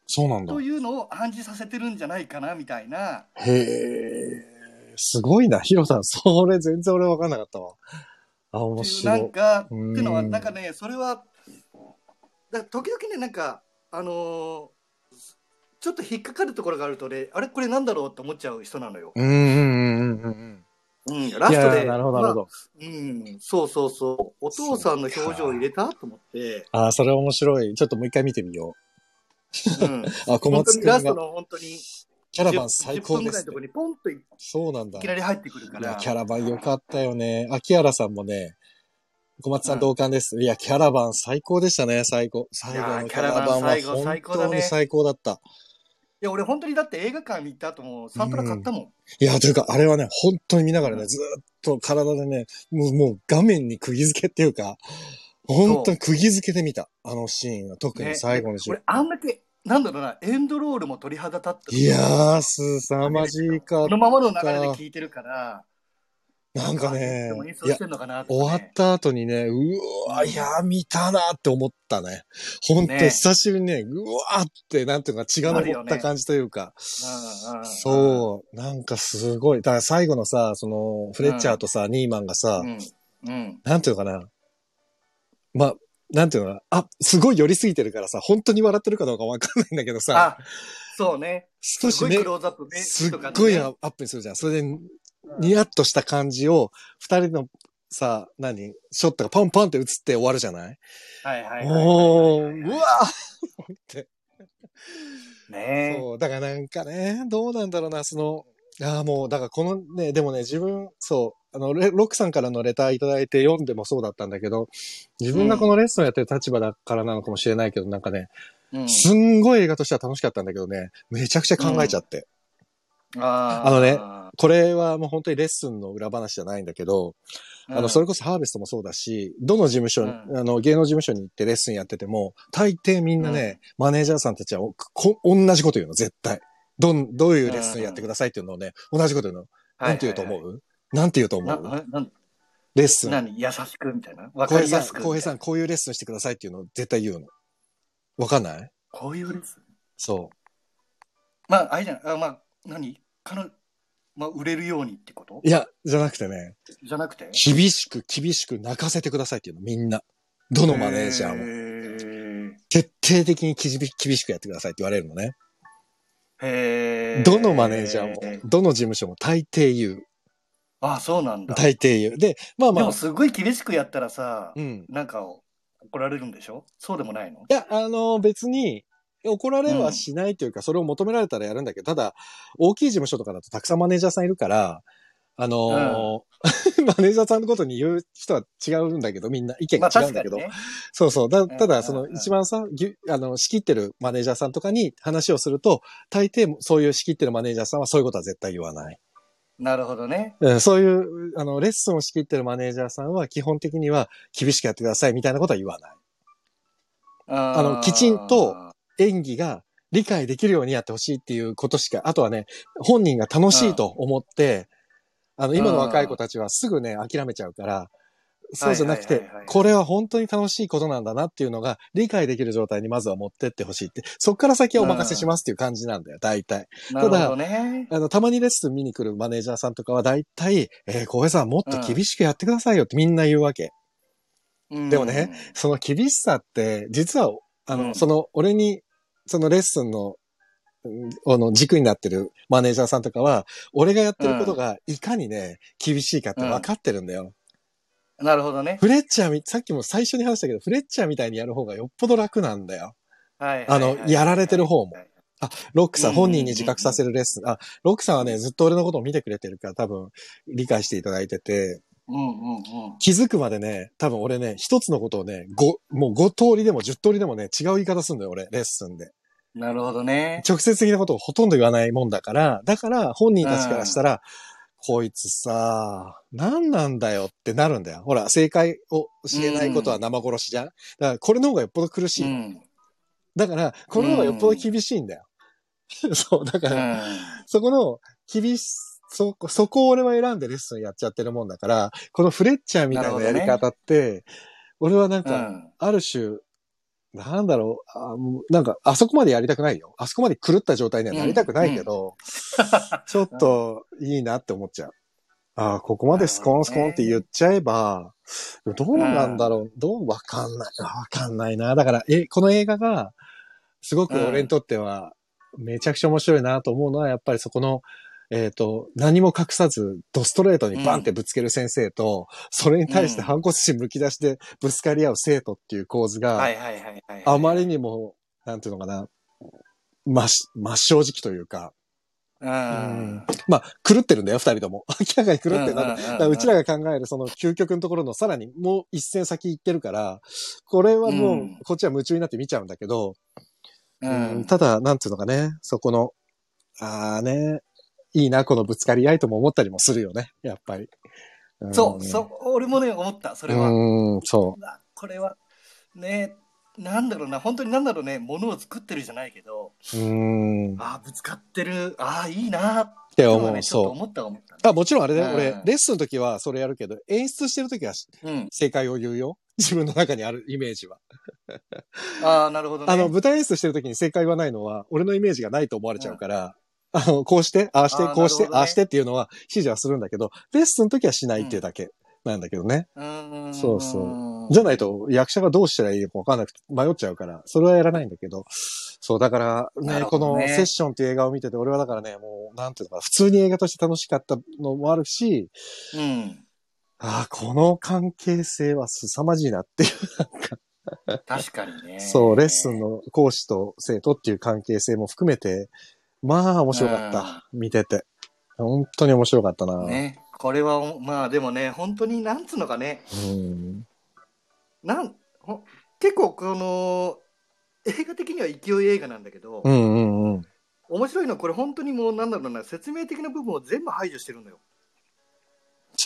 そうなんだと。いうのを暗示させてるんじゃないかな、みたいな。へえ。すごいな、ヒロさん。それ全然俺分かんなかったわ。あ、面っていうな白い。んか、ってうんいうのは、なんかね、それは、だ時々ね、なんか、あのーちょっと引っかかるところがあるとね、あれ？これなんだろう？って思っちゃう人なのよ。うんうんうんうんうんうん、うん。ラストで。なるほどなるほど。まあうん、そうそうそう。お父さんの表情を入れたと思って、ああ、それ面白い。ちょっともう一回見てみようん。う。あ、小松くんがにラストの本当にキャラバン最10高ですねポンといそうなんだ。きなり入ってくるから。キャラバン良かったよね。秋原さんもね、小松さうんん同感です。いや、キャラバン最高でしたね、最高。最後のキャラバンは本当に最高だった。いや、俺本当にだって映画館に行った後もサントラ買ったもん。いや、というか、あれはね、本当に見ながらね、ずーっと体でね、もう、もう画面に釘付けっていうか、本当に釘付けで見た。あのシーンは、特に最後のシーン。俺あんだけ、なんだろうな、エンドロールも鳥肌立った。いやー、すさまじいかこのままの流れで聞いてるから、なんかね終わった後にね、うわ、いやー、見たなって思ったね。本当ね久しぶりにね、うわーって、なんていうか、血が昇った感じというか、そう、なんかすごい。だから最後のさ、その、フレッチャーとさ、ニーマンがさ、うん。うん。なんていうのかな。まあ、なんていうのかな。あ、すごい寄りすぎてるからさ、本当に笑ってるかどうかわかんないんだけどさ、あ、そうね。少しねすごいク、ローズアップ目すっごいアップにするじゃん。それで、ニヤッとした感じを、二人のさ、何？ショットがポンポンって映って終わるじゃない？はいはいはおー、うわーって。ねえ。そう、だからなんかね、どうなんだろうな、その、ああ、もう、だからこのね、でもね、自分、そう、あの、レロックさんからのレターいただいて読んでもそうだったんだけど、自分がこのレッスンをやってる立場だからなのかもしれないけど、なんかね、うんすんごい映画としては楽しかったんだけどね、めちゃくちゃ考えちゃって。あーあのねこれはもう本当にレッスンの裏話じゃないんだけど、あの、それこそハーベストもそうだし、どの事務所に、うんあの、芸能事務所に行ってレッスンやってても、大抵みんなね、マネージャーさんたちはこ同じこと言うの、絶対。どん、どういうレッスンやってくださいっていうのをね、同じこと言うの。なんて言うと思う、うなんて言うと思な、う？な、なん、レッスン。何？優しくみたいな？わかりやすく。浩平さん、こういうレッスンしてくださいっていうのを絶対言うの。わかんない？こういうレッスン？そまあ、あれじゃん。あまあ、何？彼女、まあ、売れるようにってこと？う。いや、じゃなくてね、じゃなくて？厳しく厳しく泣かせてくださいっていうの、みんな。どのマネージャーも。徹底的に厳しくやってくださいって言われるのね。へーどのマネージャーも、どの事務所も大抵言う。あ、そうなんだ。大抵言う。で、まあまあでも、、すごい厳しくやったらさ、うん。なんか怒られるんでしょ？そうでもないの？いや、あの、別に、怒られはしないというか、それを求められたらやるんだけど、ただ、大きい事務所とかだとたくさんマネージャーさんいるから、あのー マネージャーさんのことに言う人は違うんだけど、みんな意見まあが違うんだけど、ね。そうそう。だただ、うんそのうん一番さ、ぎゅあの、仕切ってるマネージャーさんとかに話をすると、大抵そういう仕切ってるマネージャーさんはそういうことは絶対言わない。なるほどね。うんそういう、あの、レッスンを仕切ってるマネージャーさんは基本的には厳しくやってくださいみたいなことは言わない。あのきちんと、演技が理解できるようにやってほしいっていうことしか、あとはね、本人が楽しいと思って、あの、今の若い子たちはすぐね、諦めちゃうから、そうじゃなくてこれは本当に楽しいことなんだなっていうのが理解できる状態にまずは持ってってほしいって、そっから先はお任せしますっていう感じなんだよ、大体。なるほどね。あの、たまにレッスン見に来るマネージャーさんとかは大体、えー、小平さんもっと厳しくやってくださいよってみんな言うわけ。うんでもね、その厳しさって、実は、あの、うんその、俺に、そのレッスンの、うんあの、軸になってるマネージャーさんとかは、俺がやってることがいかにね、厳しいかって分かってるんだよ。なるほどね。フレッチャーみ、さっきも最初に話したけど、フレッチャーみたいにやる方がよっぽど楽なんだよ。はいあのやられてる方もはいあ、ロックさんうん本人に自覚させるレッスン。あ、ロックさんはね、ずっと俺のことを見てくれてるから多分理解していただいてて、うんうんうん。気づくまでね、多分俺ね、一つのことをね、五、もう5通りでも10通りでもね、違う言い方するんだよ、俺、レッスンで。なるほどね。直接的なことをほとんど言わないもんだから、だから本人たちからしたら、こいつさ、何なんだよってなるんだよ。ほら、正解を教えないことは生殺しじゃん、だからこれの方がよっぽど苦しい。うん。だから、この方がよっぽど厳しいんだよ。そう、だかうら、ん。そこの厳し、そこ、そこを俺は選んでレッスンやっちゃってるもんだから、このフレッチャーみたいなやり方って、俺はなんか、うん。ある種、なんだろうあ、もうなんか、あそこまでやりたくないよ。あそこまで狂った状態にはなりたくないけど、ちょっといいなって思っちゃう。ああ、ここまでスコンスコンって言っちゃえば、どうなんだろう、どうわかんない。わかんないな。だから、え、この映画が、すごく俺にとっては、めちゃくちゃ面白いなと思うのは、やっぱりそこの、えっ、と、何も隠さず、ドストレートにバンってぶつける先生と、それに対して反骨心むき出しでぶつかり合う生徒っていう構図が。あまりにも、なんていうのかな、まし、真正直というか、うん。まあ、狂ってるんだよ、二人とも。明らかに狂ってるんだ。うちらが考えるその究極のところのさらにもう一線先行ってるから、これはもう、うんこっちは夢中になって見ちゃうんだけど、ううんん。ただ、なんていうのかね、そこの、ああね、いいな、このぶつかり合いとも思ったりもするよね、やっぱり。んそう、そう、俺もね、思った、それは。うん、そうわこれは、ね、なんだろうな、本当になんだろうね、ものを作ってるじゃないけど、う。うん。っああ、ぶつかってる、ああ、いいなて思う、ってのはね、そう。思った思った。あ、もちろんあれだよ、うん俺、レッスンの時はそれやるけど、演出してる時はうん。正解を言うよ。自分の中にあるイメージは。ああ、なるほどね。あの、舞台演出してる時に正解はないのは、俺のイメージがないと思われちゃうから、あの、こうして、ああしてこうして、ああしてっていうのは指示はするんだけど、レッスンの時はしないっていうだけなんだけどね。うんそうそうじゃないと役者がどうしたらいいのか分かんなくて迷っちゃうから、それはやらないんだけど。そう、だからね、ねのセッションっていう映画を見てて、俺はだからね、もう、なんていうのかな、普通に映画として楽しかったのもあるし、うん。ああ、この関係性は凄まじいなっていう、確かにね。そう、レッスンの講師と生徒っていう関係性も含めて、まあ面白かった。見てて。本当に面白かったな。ね。これは、まあでもね、本当になんつうのかね、うん。なん、ほ結構この、映画的には勢い映画なんだけど、うんうんうん。面白いのはこれ本当にもうなんだろうな、説明的な部分を全部排除してるのよ。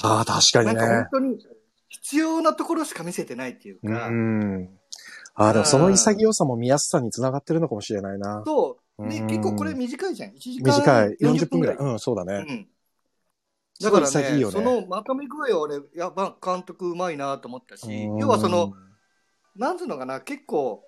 ああ、確かになんか本ね。当に必要なところしか見せてないっていううか、ん。ああ、でもその潔さも見やすさにつながってるのかもしれないな。そう、ねうん結構これ短いじゃん。1時間短い。40 40分ぐらい。うん、そうだね。うんだからねねそのまとめ具合は俺、やっぱ監督うまいなと思ったし、うん要はその、、なんつうのかな、結構、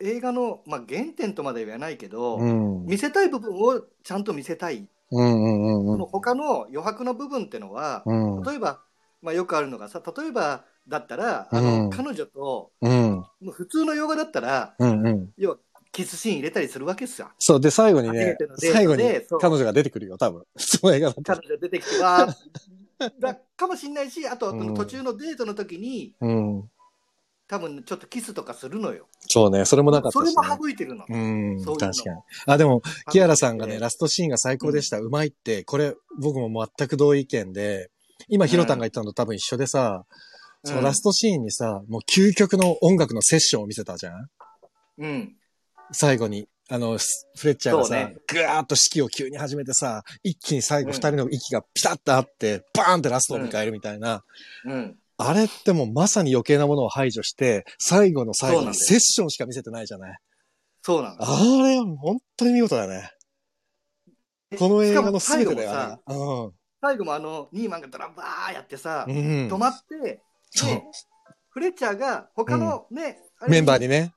映画の、まあ、原点とまでは言わないけど、うん。見せたい部分をちゃんと見せたい。うんうんうんその他の余白の部分ってのは、うん。例えば、まあ、よくあるのがさ、例えばだったら、あうの、ん彼女と、うん。もう普通の洋画だったら、うんうん。要は、キスシーン入れたりするわけっすよ。そう、で、最後にね最後に彼女が出てくるよ、多分。その映画。彼女出てきて、わーだかもしんないし、あと、うん途中のデートの時に、うん。多分ちょっとキスとかするのよ。そうね、それもなかったそれも。省いてるの。うん、そういうの確かに。あ、でも、キアラさんがね、ラストシーンが最高でした。うまいって、これ、僕も全く同意見で、今、ヒロタンが言ったのと多分一緒でさ、そのうんラストシーンにさ、もう究極の音楽のセッションを見せたじゃんうん。最後に。あの、スフレッチャーがさ、ねぐわーっと式を急に始めてさ、一気に最後二人の息がピタッと合って、バーンってラストを迎えるみたいな、うん。あれってもうまさに余計なものを排除して、最後の最後にセッションしか見せてないじゃない。そうなんだ。あれ、本当に見事だね。この映画の全てだよしかも最後もさね。最後もあの、ニーマンがドラムバーやってさう、ん。止まって、そうでフレッチャーが他のね、あれメンバーにね。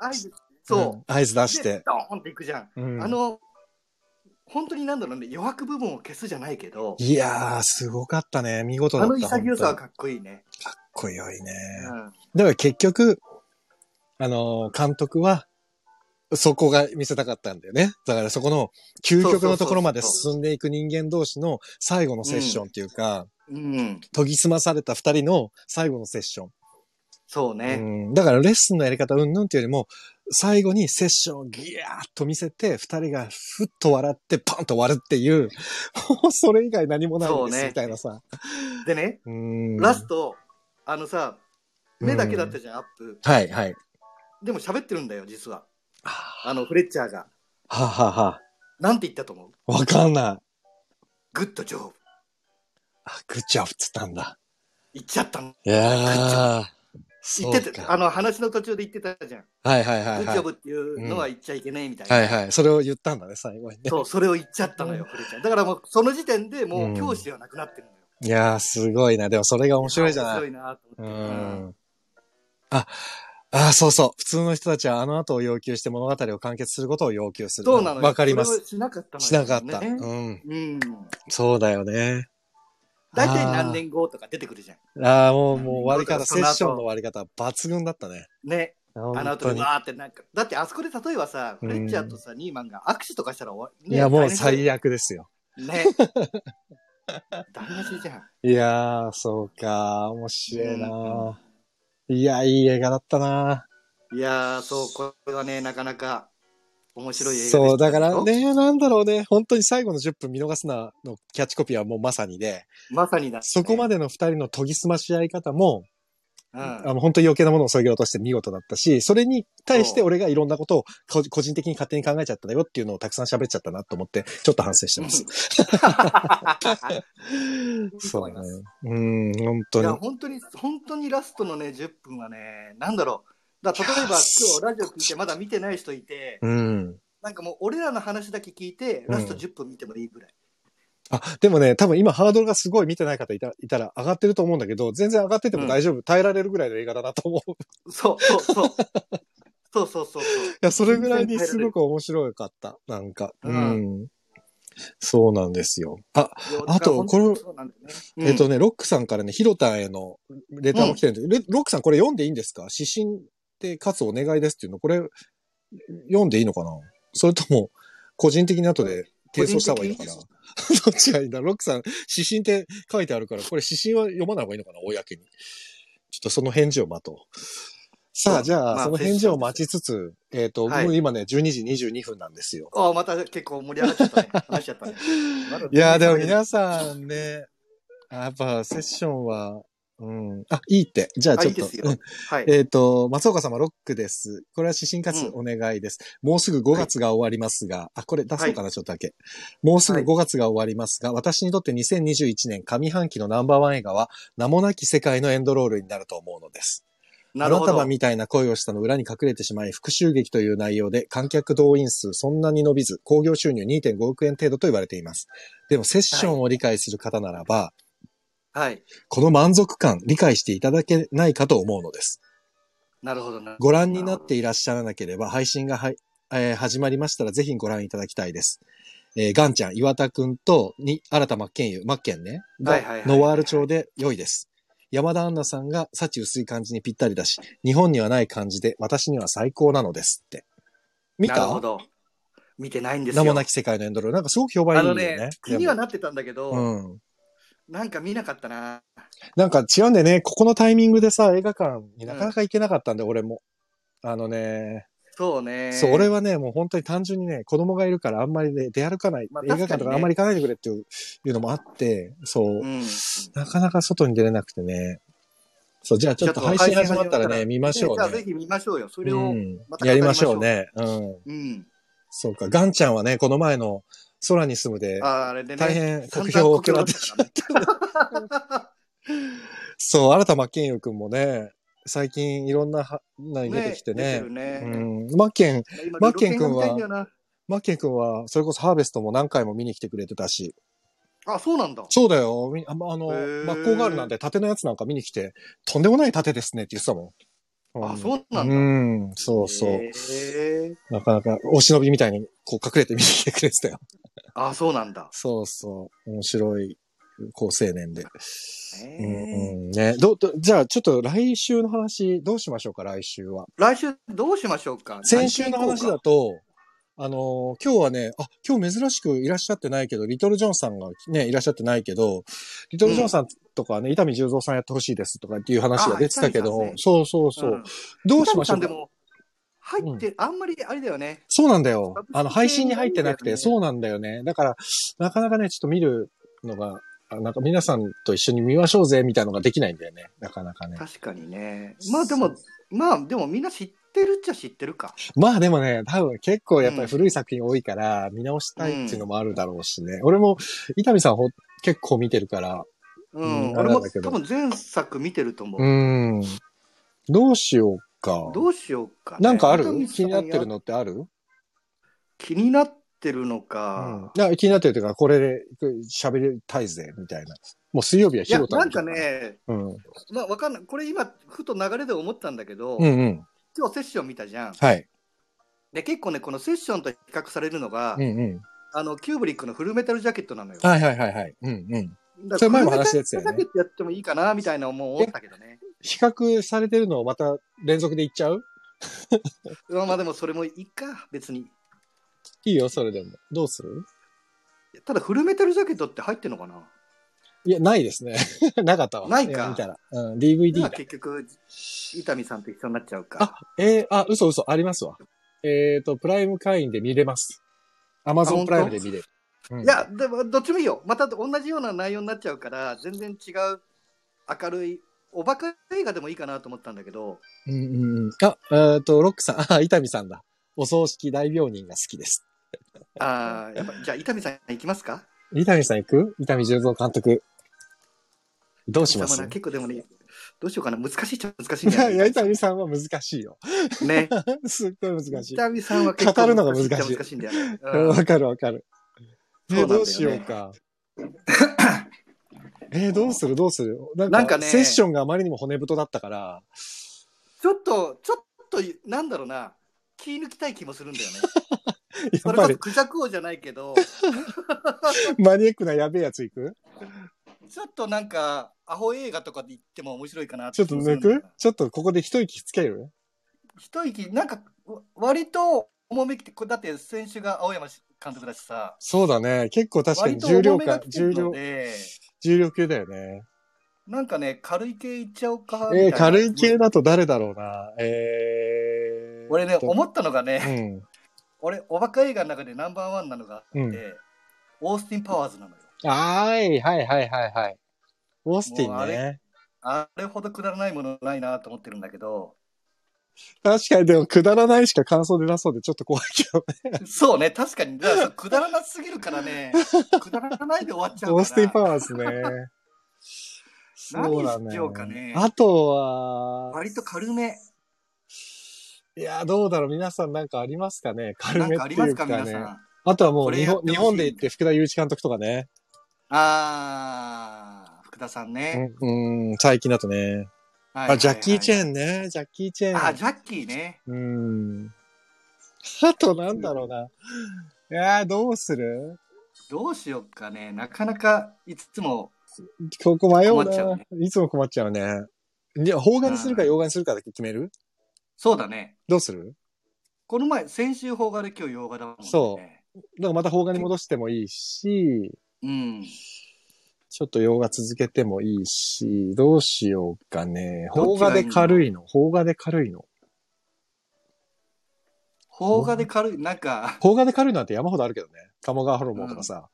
そう。ん合図出でして。ドーンっていくじゃん。うんあの、本当になんだろうね、余白部分を消すじゃないけど、いやー、すごかったね。見事だった。あの潔さは本かっこいいね。かっこよいね。うんだから結局、あのー監督は、そこが見せたかったんだよね。だからそこの究極のところまで進んでいく人間同士の最後のセッションっていうか、うん。研ぎ澄まされた二人の最後のセッション。そうね。うん、だからレッスンのやり方うんぬんっていうよりも、最後にセッションをギヤーっと見せて、二人がふっと笑ってパンと終わるっていう、もう それ以外何もないんです、ねみたいなさ。でね、ラスト、あのさ、目だけだったじゃん、アップ。はいはい。でも喋ってるんだよ、実は。はあの、フレッチャーが。あはあはなんて言ったと思う？あ。わかんない。グッドジョブ。あ、グッジョブっつったんだ。言っちゃったの。いやー。言ってて、そうかあの、話の途中で言ってたじゃん。はいはいはいはいグッョ。ブっていうのは言っちゃいけないみたいな。はいはい。それを言ったんだね、最後にね。そう、それを言っちゃったのよ、フレッチャー。だからもう、その時点でもうんう教師ではなくなってるのよ。いやー、すごいな。でもそれが面白いじゃない。面白いなとう思って。ん。あ、あ、そうそう。普通の人たちはあの後を要求して物語を完結することを要求する。そうなのよ。わかります。しなかったのよ。しなかった。ねうん。うん。そうだよね。大体何年後とか出てくるじゃん。ああ、もう、もう終わり方、セッションの終わり方は抜群だったね。ね。あの後に。わーってなんか、だってあそこで例えばさ、フレッチャーとさ、ニーマンが握手とかしたら終わり。いや、もう大最悪ですよ。変ね。台無しじゃん。いやー、そうか。面白いなうんいや、いい映画だったないやー、そう、これはね、なかなか面白い映画そう、だから。ね、なんだろうね。本当に最後の10分見逃すなのキャッチコピーはもうまさにで、まさにだ、そこまで。での二人の研ぎ澄まし合い方も、うん。あの、本当に余計なものを削ぎ落として見事だったし、それに対して俺がいろんなことを個個人的に勝手に考えちゃったよっていうのをたくさん喋っちゃったなと思って、ちょっと反省してます。そうね。うん、本当いや、に。本当に、本当にラストのね、10分はね、なんだろう。だ例えば今日ラジオ聞いてまだ見てない人いて、うん。なんかもう俺らの話だけ聞いて、ラスト10分見てもいいぐらい。あ、でもね、多分今ハードルがすごい見てない方いたいたら上がってると思うんだけど、全然上がってても大丈夫、耐えられるぐらいの映画だなと思う。いそうそうそう。そうそうそうそう。や、それぐらいにすごく面白かった。なんか。ううんん。そうなんですよ。あ、あとこれねうんえっとね、ロックさんからね、ヒロタンへのレターも来てるんで、レロックさんこれ読んでいいんですか？指針でかつお願いですっていうの、これ読んでいいのかな？それとも、個人的に後で提出した方がいいのかな？個 どっちがいいんだ？ロックさん、指針って書いてあるから、これ指針は読まない方がいいのかな？公に。ちょっとその返事を待とう。さあ、じゃあ、まあその返事を待ちつつ、えっ、と、はいもう今ね、12時22分なんですよ。あまた結構盛り上がっちゃったね。話しちゃったね。いやーでも皆さんね、あやっぱセッションは、うん。あ、いいって。じゃあちょっと。あいいはい。えっ、と、松岡様ロックです。これは指針かつうお願いです。もうすぐ5月が終わりますが、あ、これ出そうかな、ちょっとだけ。もうすぐ5月が終わりますが、私にとって2021年上半期のナンバーワン映画は、名もなき世界のエンドロールになると思うのです。なるほど花束。みたいな恋をしたの裏に隠れてしまい、復讐劇という内容で観客動員数そんなに伸びず、興行収入2.5億円程度と言われています。でもセッションを理解する方ならば、はい。この満足感理解していただけないかと思うのです。なるほどな。ご覧になっていらっしゃらなければ、配信がはい、えー始まりましたらぜひご覧いただきたいです。えーガンちゃん、岩田くんと、に、新田真剣佑、真剣ね、がはいはいはい、ノワール調で良いです。山田杏奈さんが幸薄い感じにぴったりだし、日本にはない感じで、私には最高なのですって。見た？なるほど。見てないんですよ。名もなき世界のエンドロール。なんかすごく評判いいよあのねね。、気にはなってたんだけど、うん。なんか見なかったな。なんか違うんだよね。ここのタイミングでさ、映画館になかなか行けなかったんで、俺も。あのね、そうね。そう、俺はね、もう本当に単純にね、子供がいるからあんまりね、出歩かない、まあ映画館とかあんまり行かないでくれっていういうのもあって、そう、うん。なかなか外に出れなくてね。そう、じゃあちょっと配信始まったらね、見ましょうね。じゃあぜひ見ましょうよ。それを。うんまた語やりまりましょうしょうね。うん。うん。そうか。ガンちゃんはね、この前の空に住むで、ああれでね。大変酷評を食らって酷評だったそう、新田真剣佑くんもね、最近いろんなは、何出てきてね。マッケン、今マッケン君はマッケンくんは、それこそハーベストも何回も見に来てくれてたし。あ、そうなんだ。そうだよ。みああの、マッコーガールなんて盾のやつなんか見に来て、とんでもない盾ですねって言ってたもん。あ、そうなんだ。うん、そうそう。なかなか、お忍びみたいに、こう隠れて見に来てくれてたよ。あ、そうなんだ。そうそう。面白い高青年で。うん、ね。ど、ど、じゃあ、ちょっと来週の話、どうしましょうか、来週は。来週どうしましょうか先週の話だと。と、あのー今日はね、あ、今日珍しくいらっしゃってないけど、リトル・ジョンさんがね、いらっしゃってないけど、リトル・ジョンさんとかね、伊丹十三さんやってほしいですとかっていう話が出てたけど、ねそうそうそう。んどうしましょう入って、あんまりあれだよね。そうなんだよあの、配信に入ってなくて、そうなんだよね。だから、なかなかね、ちょっと見るのが、あなんか皆さんと一緒に見ましょうぜ、みたいなのができないんだよね。なかなかね。確かにね。まあでも、まあでもみんな知ってるっちゃ知ってるか。まあでもね、多分結構やっぱり古い作品多いから、見直したいっていうのもあるだろうしね。俺も、伊丹さんほ結構見てるから、うん。うん俺も多分前作見てると思う。うーん。どうしようか。どうしようか、ね。なんかある？気になってるのってある？気になってるのうんか。。いや、気になってるというか、これで喋りたいぜ、みたいな。もう水曜日はい？や、広田なんか。ね、うん。まあわかんない。これ今、ふと流れで思ったんだけど、うんうん。今日セッション見たじゃん。はい。で、結構ね、このセッションと比較されるのが、うんうん。あの、キューブリックのフルメタルジャケットなのよ。はいはいはいはい。うんうん。だそれ前も話したやつだよねフルメタルジャケットやってもいいかな、みたいな思ったけどね。比較されてるのをまた連続で言っちゃう？ま あまあでもそれもいいか、別に。いいよ、それでも。どうする？ただフルメタルジャケットって入ってんのかな？いや、ないですね。なかったわ。ないかや見たら。うん、DVD まあだ。結局、伊丹さんと一緒になっちゃうか。あ、えー、あ、嘘嘘、ありますわ。えっ、と、プライム会員で見れます。アマゾンプライムで見れる。うんいや、でもどっちもいいよ。また同じような内容になっちゃうから、全然違う明るい、おバカ映画でもいいかなと思ったんだけど、うんうんうん。あ、えっ、と、ロックさん、あ、伊丹さんだ。お葬式大病人が好きです。あーやっぱじゃあ伊丹さん行きますか？伊丹さん行く？伊丹十三監督。どうします？結構でもね、どうしようかな。難しいっちゃ難しいんいや、だよね。いや伊丹さんは難しいよ。ね。すっごい難し伊い。丹さんは結構語るのが難しい難しいんだよね。ううんかるわかる。ねどうしようか。えーどうする？どうする？なんかねセッションがあまりにも骨太だったから、ちょっと、ちょっと、なんだろうな。気抜きたい気もするんだよね。やっぱりそれこそクジャク王じゃないけど、マニアックなやべえやつ行く？ちょっとなんか、アホ映画とかで言っても面白いかなちょっと抜く？ちょっとここで一息つける一息、なんか、わ割と重めきて、だって選手が青山監督だしさ、そうだね。結構確かに重量感、重量、重量級だよね。なんかね、軽い系いっちゃおうか。えー軽い系だと誰だろうな。えー、俺ね、と思ったのがうね、ん。俺、おバカ映画の中でナンバーワンなのがあって、うんオースティン・パワーズなのよ。はい、はい、はい、はい、はい。オースティンね。あれほどくだらないものないなと思ってるんだけど、確かにでもくだらないしか感想出なそうでちょっと怖いけどね。そうね、確かに、だからくだらなすぎるからね、くだらないで終わっちゃう。オースティンパワーズね。そうだ何しようかねあとは、割と軽め。いや、どうだろう皆さんなんかありますかね？軽めっていうかね。皆さん。あとはもう日本日本で行って福田雄一監督とかね。あー、福田さんね。うん、うん最近だとね。はいあ、ジャッキー・チェーン。ンね。ジャッキー・チェーン。あ、ジャッキーね。うん。あとなんだろうな。いやーどうする？どうしよっかね。なかなかいつも、ここ迷うな。困っちゃうねいつも困っちゃうね。いや、邦画にするか洋画にするかだけ決める？そうだね。どうする？この前、先週邦画で今日洋画だもんね。そうだからまた邦画に戻してもいいし、う。うん。ちょっと洋画続けてもいいし、どうしようかね。邦画で軽いの？邦画で軽いの？邦画で軽い、なんか、邦画で軽いのなんて山ほどあるけどね。鴨川ホルモンとかさ。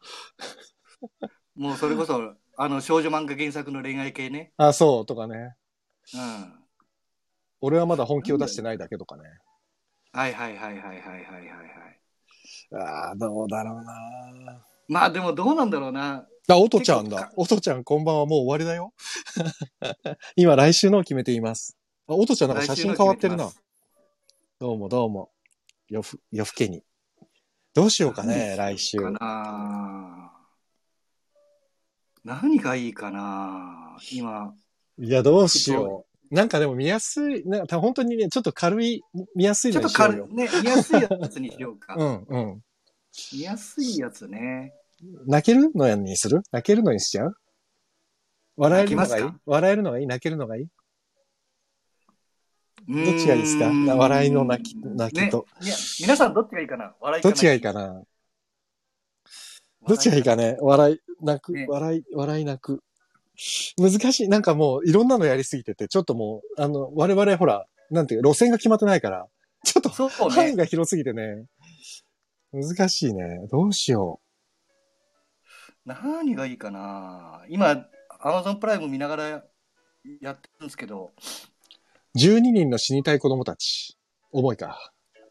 もうそれこそ、あの、少女漫画原作の恋愛系ね。あ、そう、とかね。うん。俺はまだ本気を出してないだけとかね。はいはいはいはいはいはいはいはい。ああ、どうだろうな。まあでもどうなんだろうな。あ、おとちゃん。だおとちゃんこんばんはもう終わりだよ。今来週のを決めています。あ、おとちゃんなんか写真変わってるな。どうもどうも。よふ、夜更けに。どうしようかね、来週。かな何がいいかな今。いや、どうしよう。なんかでも見やすい、なんか本当にね、ちょっと軽い、見やすいちょのにしようよっと軽い。ね、見やすいやつにしようか。うん、うん。見やすいやつね。泣けるのやにする？泣けるのにしちゃう？笑えるのがいい？笑えるのがいい？泣けるのがいい？どどっちがいいですか？笑いの泣き泣きと。ね、いや、皆さんどっちがいいかな？笑いどっちがいいかな？などっちがいいかね？笑い、泣く、ね。笑い、笑い泣く。難しい。なんかもういろんなのやりすぎてて、ちょっともう、あの、我々ほら、なんていうか路線が決まってないから、ちょっと。範囲が広すぎてね。難しいね。どうしよ何がいいかな今、アマゾンプライム見ながらやってるんですけど。う。12人の死にたい子供たち。重いか。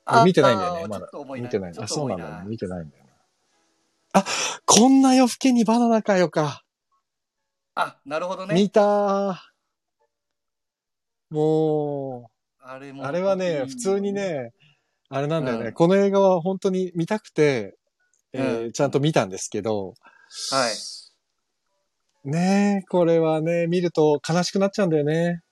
あ見てないんだよねまだ見てない。あ、そう重なんだよね。見てないんだよな。あ、こんな夜更けにバナナかよか。あ、なるほどね。見たー。もう、あれも。あれはね、うん普通に。ね、あれなんだよね。うんこの映画は本当に見たくて、えーうんちゃんと見たんですけど、はい。ねえ、これはね、見ると悲しくなっちゃうんだよね。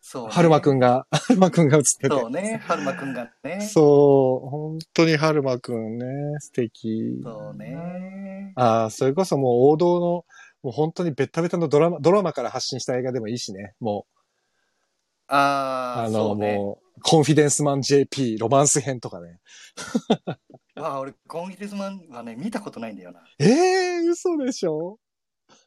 そう、ね。はるまくんが、はるまくんが映ってて。そうね。はるまくんがね。そう、本当にはるまくんね、素敵。そうね。ああ、それこそもう王道の、もう本当にベッタベタのドラマ、ドラマから発信した映画でもいいしね。もう、ああ、あの、そうね。もう、コンフィデンスマン JP、ロマンス編とかね。わあ、俺、コンフィデンスマンはね、見たことないんだよな。ええー、嘘でしょ？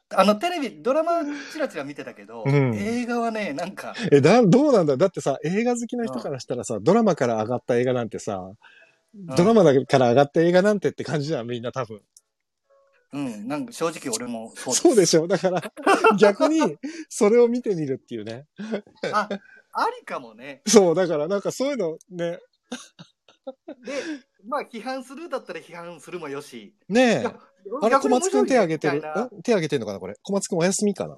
あの、テレビ、ドラマチラチラ見てたけど、うん映画はね、なんか、え、だ、どうなんだ？だってさ、映画好きな人からしたらさ、ドラマから上がった映画なんてさ、ドラマだから上がった映画なんてって感じじゃん、みんな多分。うん、なんか正直俺もそうです。そうでしょ？だから、逆に、それを見てみるっていうね。あ、ありかもね。そう、だからなんかそういうのね、で、まあ、批判するだったら批判するもよし。ねえ。あれ、小松くん手挙げてる？手挙げてんのかなこれ？小松くんお休みかな？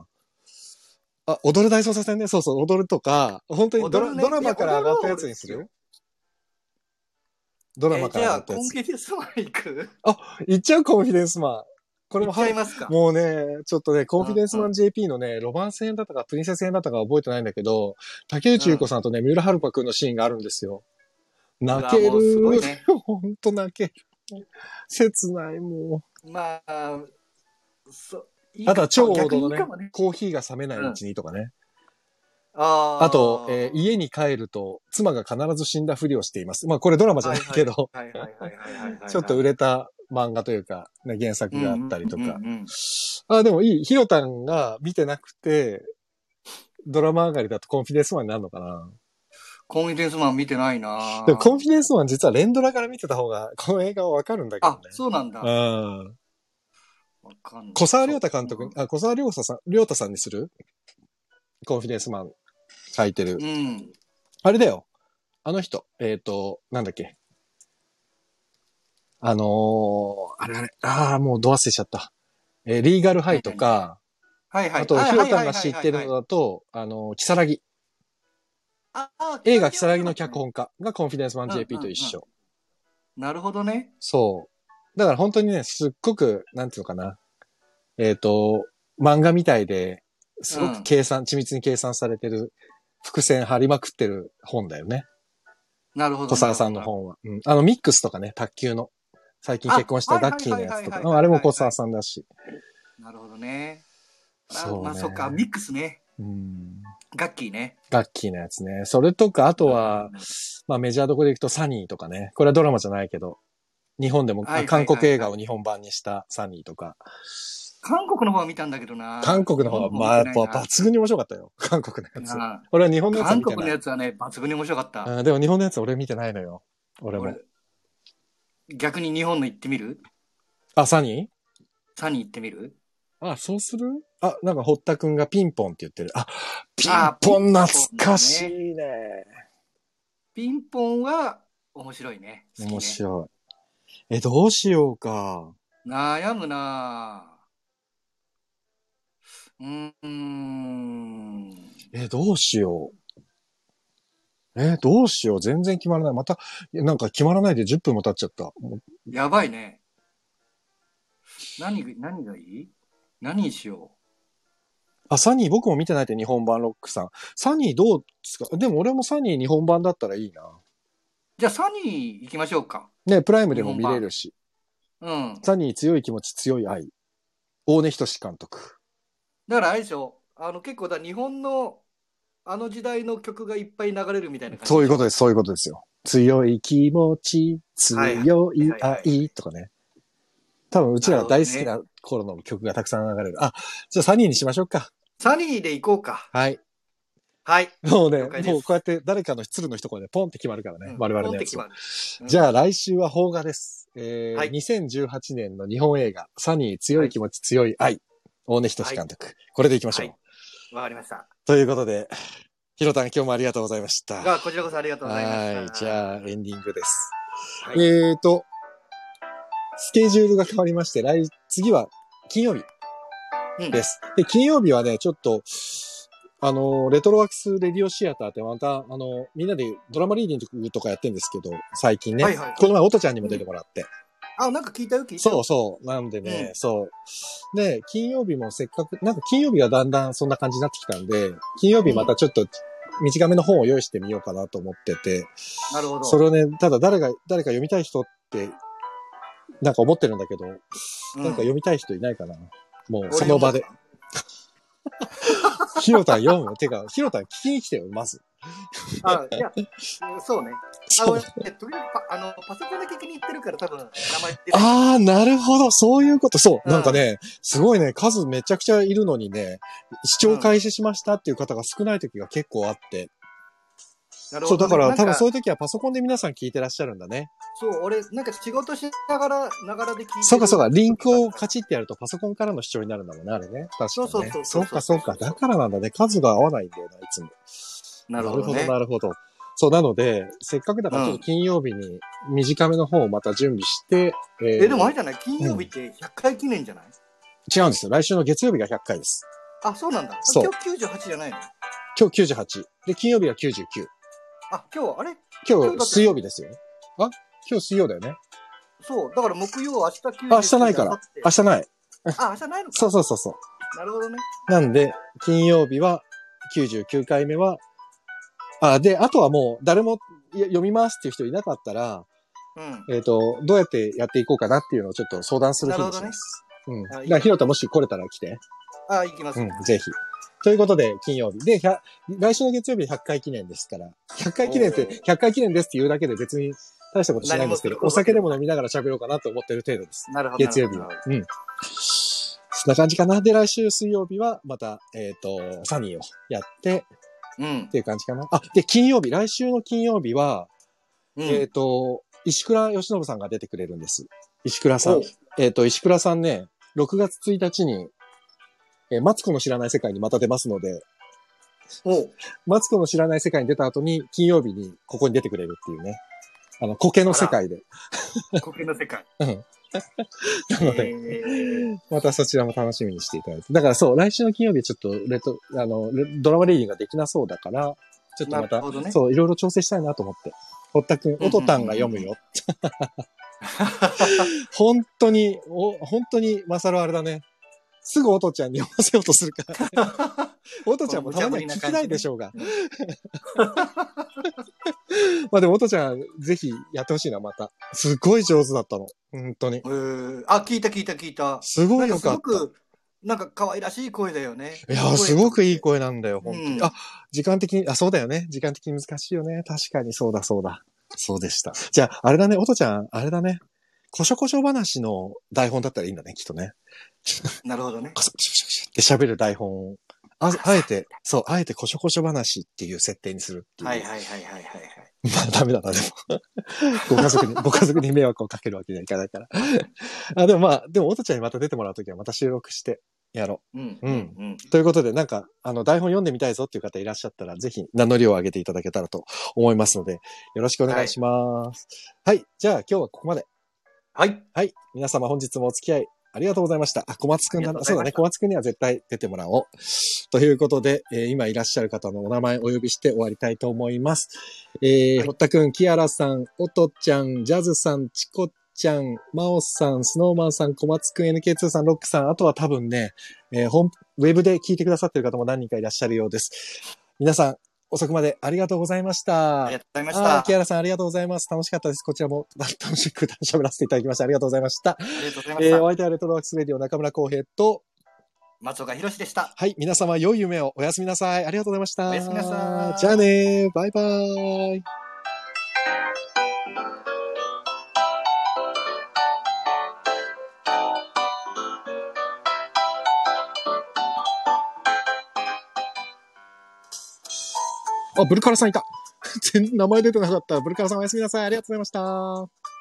あ、踊る大捜査線ね。そうそう、踊るとか、本当にドラ,、ねドラマから上がったやつにする？ドラマから上がったやつ。コンフィデンスマン行く？いっちゃう？コンフィデンスマン。これもはいますか。もうね、ちょっとね、コンフィデンスマン JP のね、ロマンス編だったか、プリンセス編だったか覚えてないんだけど、竹内優子さんとね、三浦春馬くんのシーンがあるんですよ。泣ける。ねほんと泣ける。切ない、もまあ、そいいう。あとは超王逆道のねね。コーヒーが冷めないうちにとかね。あーあと、えー家に帰ると、妻が必ず死んだふりをしています。まあ、これドラマじゃないけど。ちょっと売れた漫画というか、ね、原作があったりとかあ、でもいい。ヒロタンが見てなくて、ドラマ上がりだとコンフィデンスマンになるのかな。コンフィデンスマン見てないなでもコンフィデンスマン実は連ドラから見てた方が、この映画はわかるんだけどあね、。そうなんだ。うん。わかんない小沢良太監督に、あ、小沢良太さん、良太さんにする？コンフィデンスマン書いてるう。ん。あれだよ。あの人。えっ、と、なんだっけ？あのー、あれあれ、ああ、もうド忘れしちゃった。えーリーガルハイとか、はいはい。あと、はいヒロタンが知ってるのだと、あのー、キサラギ。映画キサラギの脚。本家がコンフィデンスマン JP と一緒。なるほどね。そう。だから本当にね、すっごく、なんていうのかな。えっ、と、漫画みたいで、すごく計算、緻密に計算されてる、伏線張りまくってる本だよね。なるほど。小沢さんの。本は。うん。あの、ミックスとかね、卓球の。最近結婚したあガッキーのやつとか。あれも小沢さんだし。なるほどね。あそうねまあそっか、ミックスね。うん。ガッキーね。ガッキーのやつね。それとか、あとは、まあメジャーどこで行くとサニーとかね。これはドラマじゃないけど、日本でも、韓国映画を日本版にしたサニーとか。韓国の方は見たんだけどな。韓国の方は、まあ、やっぱぱ抜群に面白かったよ。韓国のやつ。俺は日本のやつは韓。国のやつはね、抜群に面白かった。うんでも日本のやつ俺見てないのよ。俺も俺。逆に日本の行ってみる？あ、サニサニー行ってみる？ーあ、そうする？あ、なんか堀田くんがピンポンって言ってる。あ、ピンあポンピンポン懐かしいね。ピンポンは面白いね。好きね面白い。え、どうしようか。悩むなぁうーん。え、どうしよう。え、どうしよう。全然決まらない。また、なんか決まらないで10分も経っちゃった。やばいね。何が、何がいい？何にしよあ、サニー僕も見てないって日本版ロックさん。サニーどうですか？でも俺もサニー日本版だったらいいな。う。じゃあサニー行きましょうか。ね、プライムでも見れるし。うん。サニー強い気持ち強い愛。大根仁志監督。だからあれでしょ？あの結構だ日本のあの時代の曲がいっぱい流れるみたいな感じ。そういうことです、そういうことですよ。強い気持ち、はい強いはいはい愛とかね。多分うちらが大好きな頃の曲がたくさん流れる。あ、じゃあサニーにしましょうか。サニーで行こうか。はい。はい。もうね、もうこうやって誰かの鶴の一言でポンって決まるからね、うん我々のやつはポンって決ま。るうんじゃあ来週は邦画です。えーはい2018年の日本映画、サニー強い気持ち強い愛、大根仁志監督。これでいきましょう。はいわかりました。ということで、ひろたん今日もありがとうございました。が、こちらこそありがとうございました。はい。じゃあ、エンディングです。はいえーと、スケジュールが変わりまして、来、次は金曜日うんです。で、金曜日はね、ちょっと、あの、レトロワークスレディオシアターってまた、あの、みんなでドラマリーディングとかやってるんですけど、最近ね。はいはいこの前、おとちゃんにも出てもらって。あ、なんか聞いたよ、聞いたよ。そうそう。なんでね、うんそう。で、金曜日もせっかく、なんか金曜日がだんだんそんな感じになってきたんで、金曜日またちょっと短めの本を用意してみようかなと思ってて、なるほど。それをね、ただ誰が、誰か読みたい人って、なんか思ってるんだけど、うんなんか読みたい人いないかなもう俺その場で。読ひろたん読む？てか、ひろたん聞きに来てよ、まず。あ、いや、うんそうね。あ、そう俺、えとりあえずパ、あの、パソコンで聞きに行ってるから多分、名前。あー、なるほど。そういうこと。そう。うんなんかね、すごいね、数めちゃくちゃいるのにね、視聴開始しましたっていう方が少ない時が結構あって。そう、なるほどねだから多分なんそういう時はパソコンで皆さん聞いてらっしゃるんだね。そう、俺、なんか仕事しながら、ながらで聞いてるそうかそうか、リンクをカチってやるとパソコンからの視聴になるんだもんね、あれね。確かに、ね。そうそうそうそうかそうか。だからなんだね。数が合わないんだよな、いつも。なるほどね。なるほど。そう、なので、せっかくだからちょっと金曜日に短めの方をまた準備して、えーえ、でもあれじゃない？金曜日って100回記念じゃない、違うんですよ。来週の月曜日が100回です。あ、そうなんだ。そう今日98じゃないの？今日98。で、金曜日は99。あ、今日、あれ？今日水曜日ですよ。あ？今日水曜だよね。そう。だから木曜、明日99。あ、明日ないから。明日ない。あ、明日ないのか。そうそうそうそう。なるほどね。なんで、金曜日は99回目は、あ、で、あとはもう誰も読みますっていう人いなかったら、うん。えっ、と、どうやってやっていこうかなっていうのをちょっと相談する日にします。うん。だあいいから、ひろたもし来れたら来て。あ、行きます。うん、ぜひ。ということで、金曜日。で、100来週の月曜日100回記念ですから、100回記念っておー、100回記念ですって言うだけで別に大したことしないんですけどお酒でも飲みながら喋ろうかなと思ってる程度です。なるほど。月曜日は。うん。そんな感じかな。で、来週水曜日はまた、えっ、と、サニーをやってうんっ。ていう感じかな。あ、で、金曜日、来週の金曜日は、うん。えっ、と、石倉義信さんが出てくれるんです。石倉さんお。えっ、と、石倉さんね、6月1日に、えーマツコの知らない世界にまた出ますので、おうマツコの知らない世界に出た後に、金曜日にここに出てくれるっていうね。あの、苔の世界で。苔の世界。うんなので、えーまたそちらも楽しみにしていただいて。だからそう、来週の金曜日ちょっとレト、あの、レドラマレーディングができなそうだから、ちょっとまた、ねそう、いろいろ調整したいなと思って。堀田くん、おとたんが読むよ。本当に、お、本当に、マサルあれだね。すぐおとちゃんに読ませようとするから。おとちゃんもたまには聞きたいでしょうが。まあでもおとちゃん、ぜひやってほしいな、また。すごい上手だったの。本当に。えーあ、聞いた聞いた聞いた。すごいよかった。ごく、なんか可愛らしい声だよね。いや、すごくいい声。声なんだよ、本当に。うんあ、時間的に、あ、そうだよね。時間的に難しいよね。確かに、そうだ、そうだ。そうでした。じゃあ、あれだね、おとちゃん、あれだね。こしょこしょ話の台本だったらいいんだね、きっとね。なるほどね。こそこしょこしょこしょって喋る台本を。あ、あえて、そう、あえてこしょこしょ話っていう設定にするっていう。はいはいはいはいはいはい。まあ、ダメだな、でも。ご家族に、ご家族に迷惑をかけるわけにはいかないから。あ、でもまあ、でも、おとちゃんにまた出てもらうときはまた収録してやろう。うん。うんうん。ということで、なんか、あの、台本読んでみたいぞっていう方いらっしゃったら、ぜひ名乗りを上げていただけたらと思いますので、よろしくお願いします。はい。じゃあ、今日はここまで。はい。はい。皆様本日もお付き合いありがとうございました。あ、小松くんだな。そうだね。小松くんには絶対出てもらおう。ということで、えー今いらっしゃる方のお名前お呼びして終わりたいと思います。えー、はい堀田くん、キアラさん、おとちゃん、ジャズさん、チコちゃん、マオさん、スノーマンさん、小松くん、NK2 さん、ロックさん、あとは多分ね、えー、本、ウェブで聞いてくださってる方も何人かいらっしゃるようです。皆さん、遅くまでありがとうございました。ありがとうございましあた。ー木原さんありがとうございます。楽しかったです。こちらも 楽しく喋らせていただきました。ありがとうございました。ありがとうございました。えーお相手はレトロワークスレディオ中村浩平と、松岡弘でした。はい、皆様良い夢をおやすみなさい。ありがとうございました。おやすみなさいじゃあねバイバーイ。あ、ブルカラさんいた。全然名前出てなかった。ブルカラさんおやすみなさい。ありがとうございました。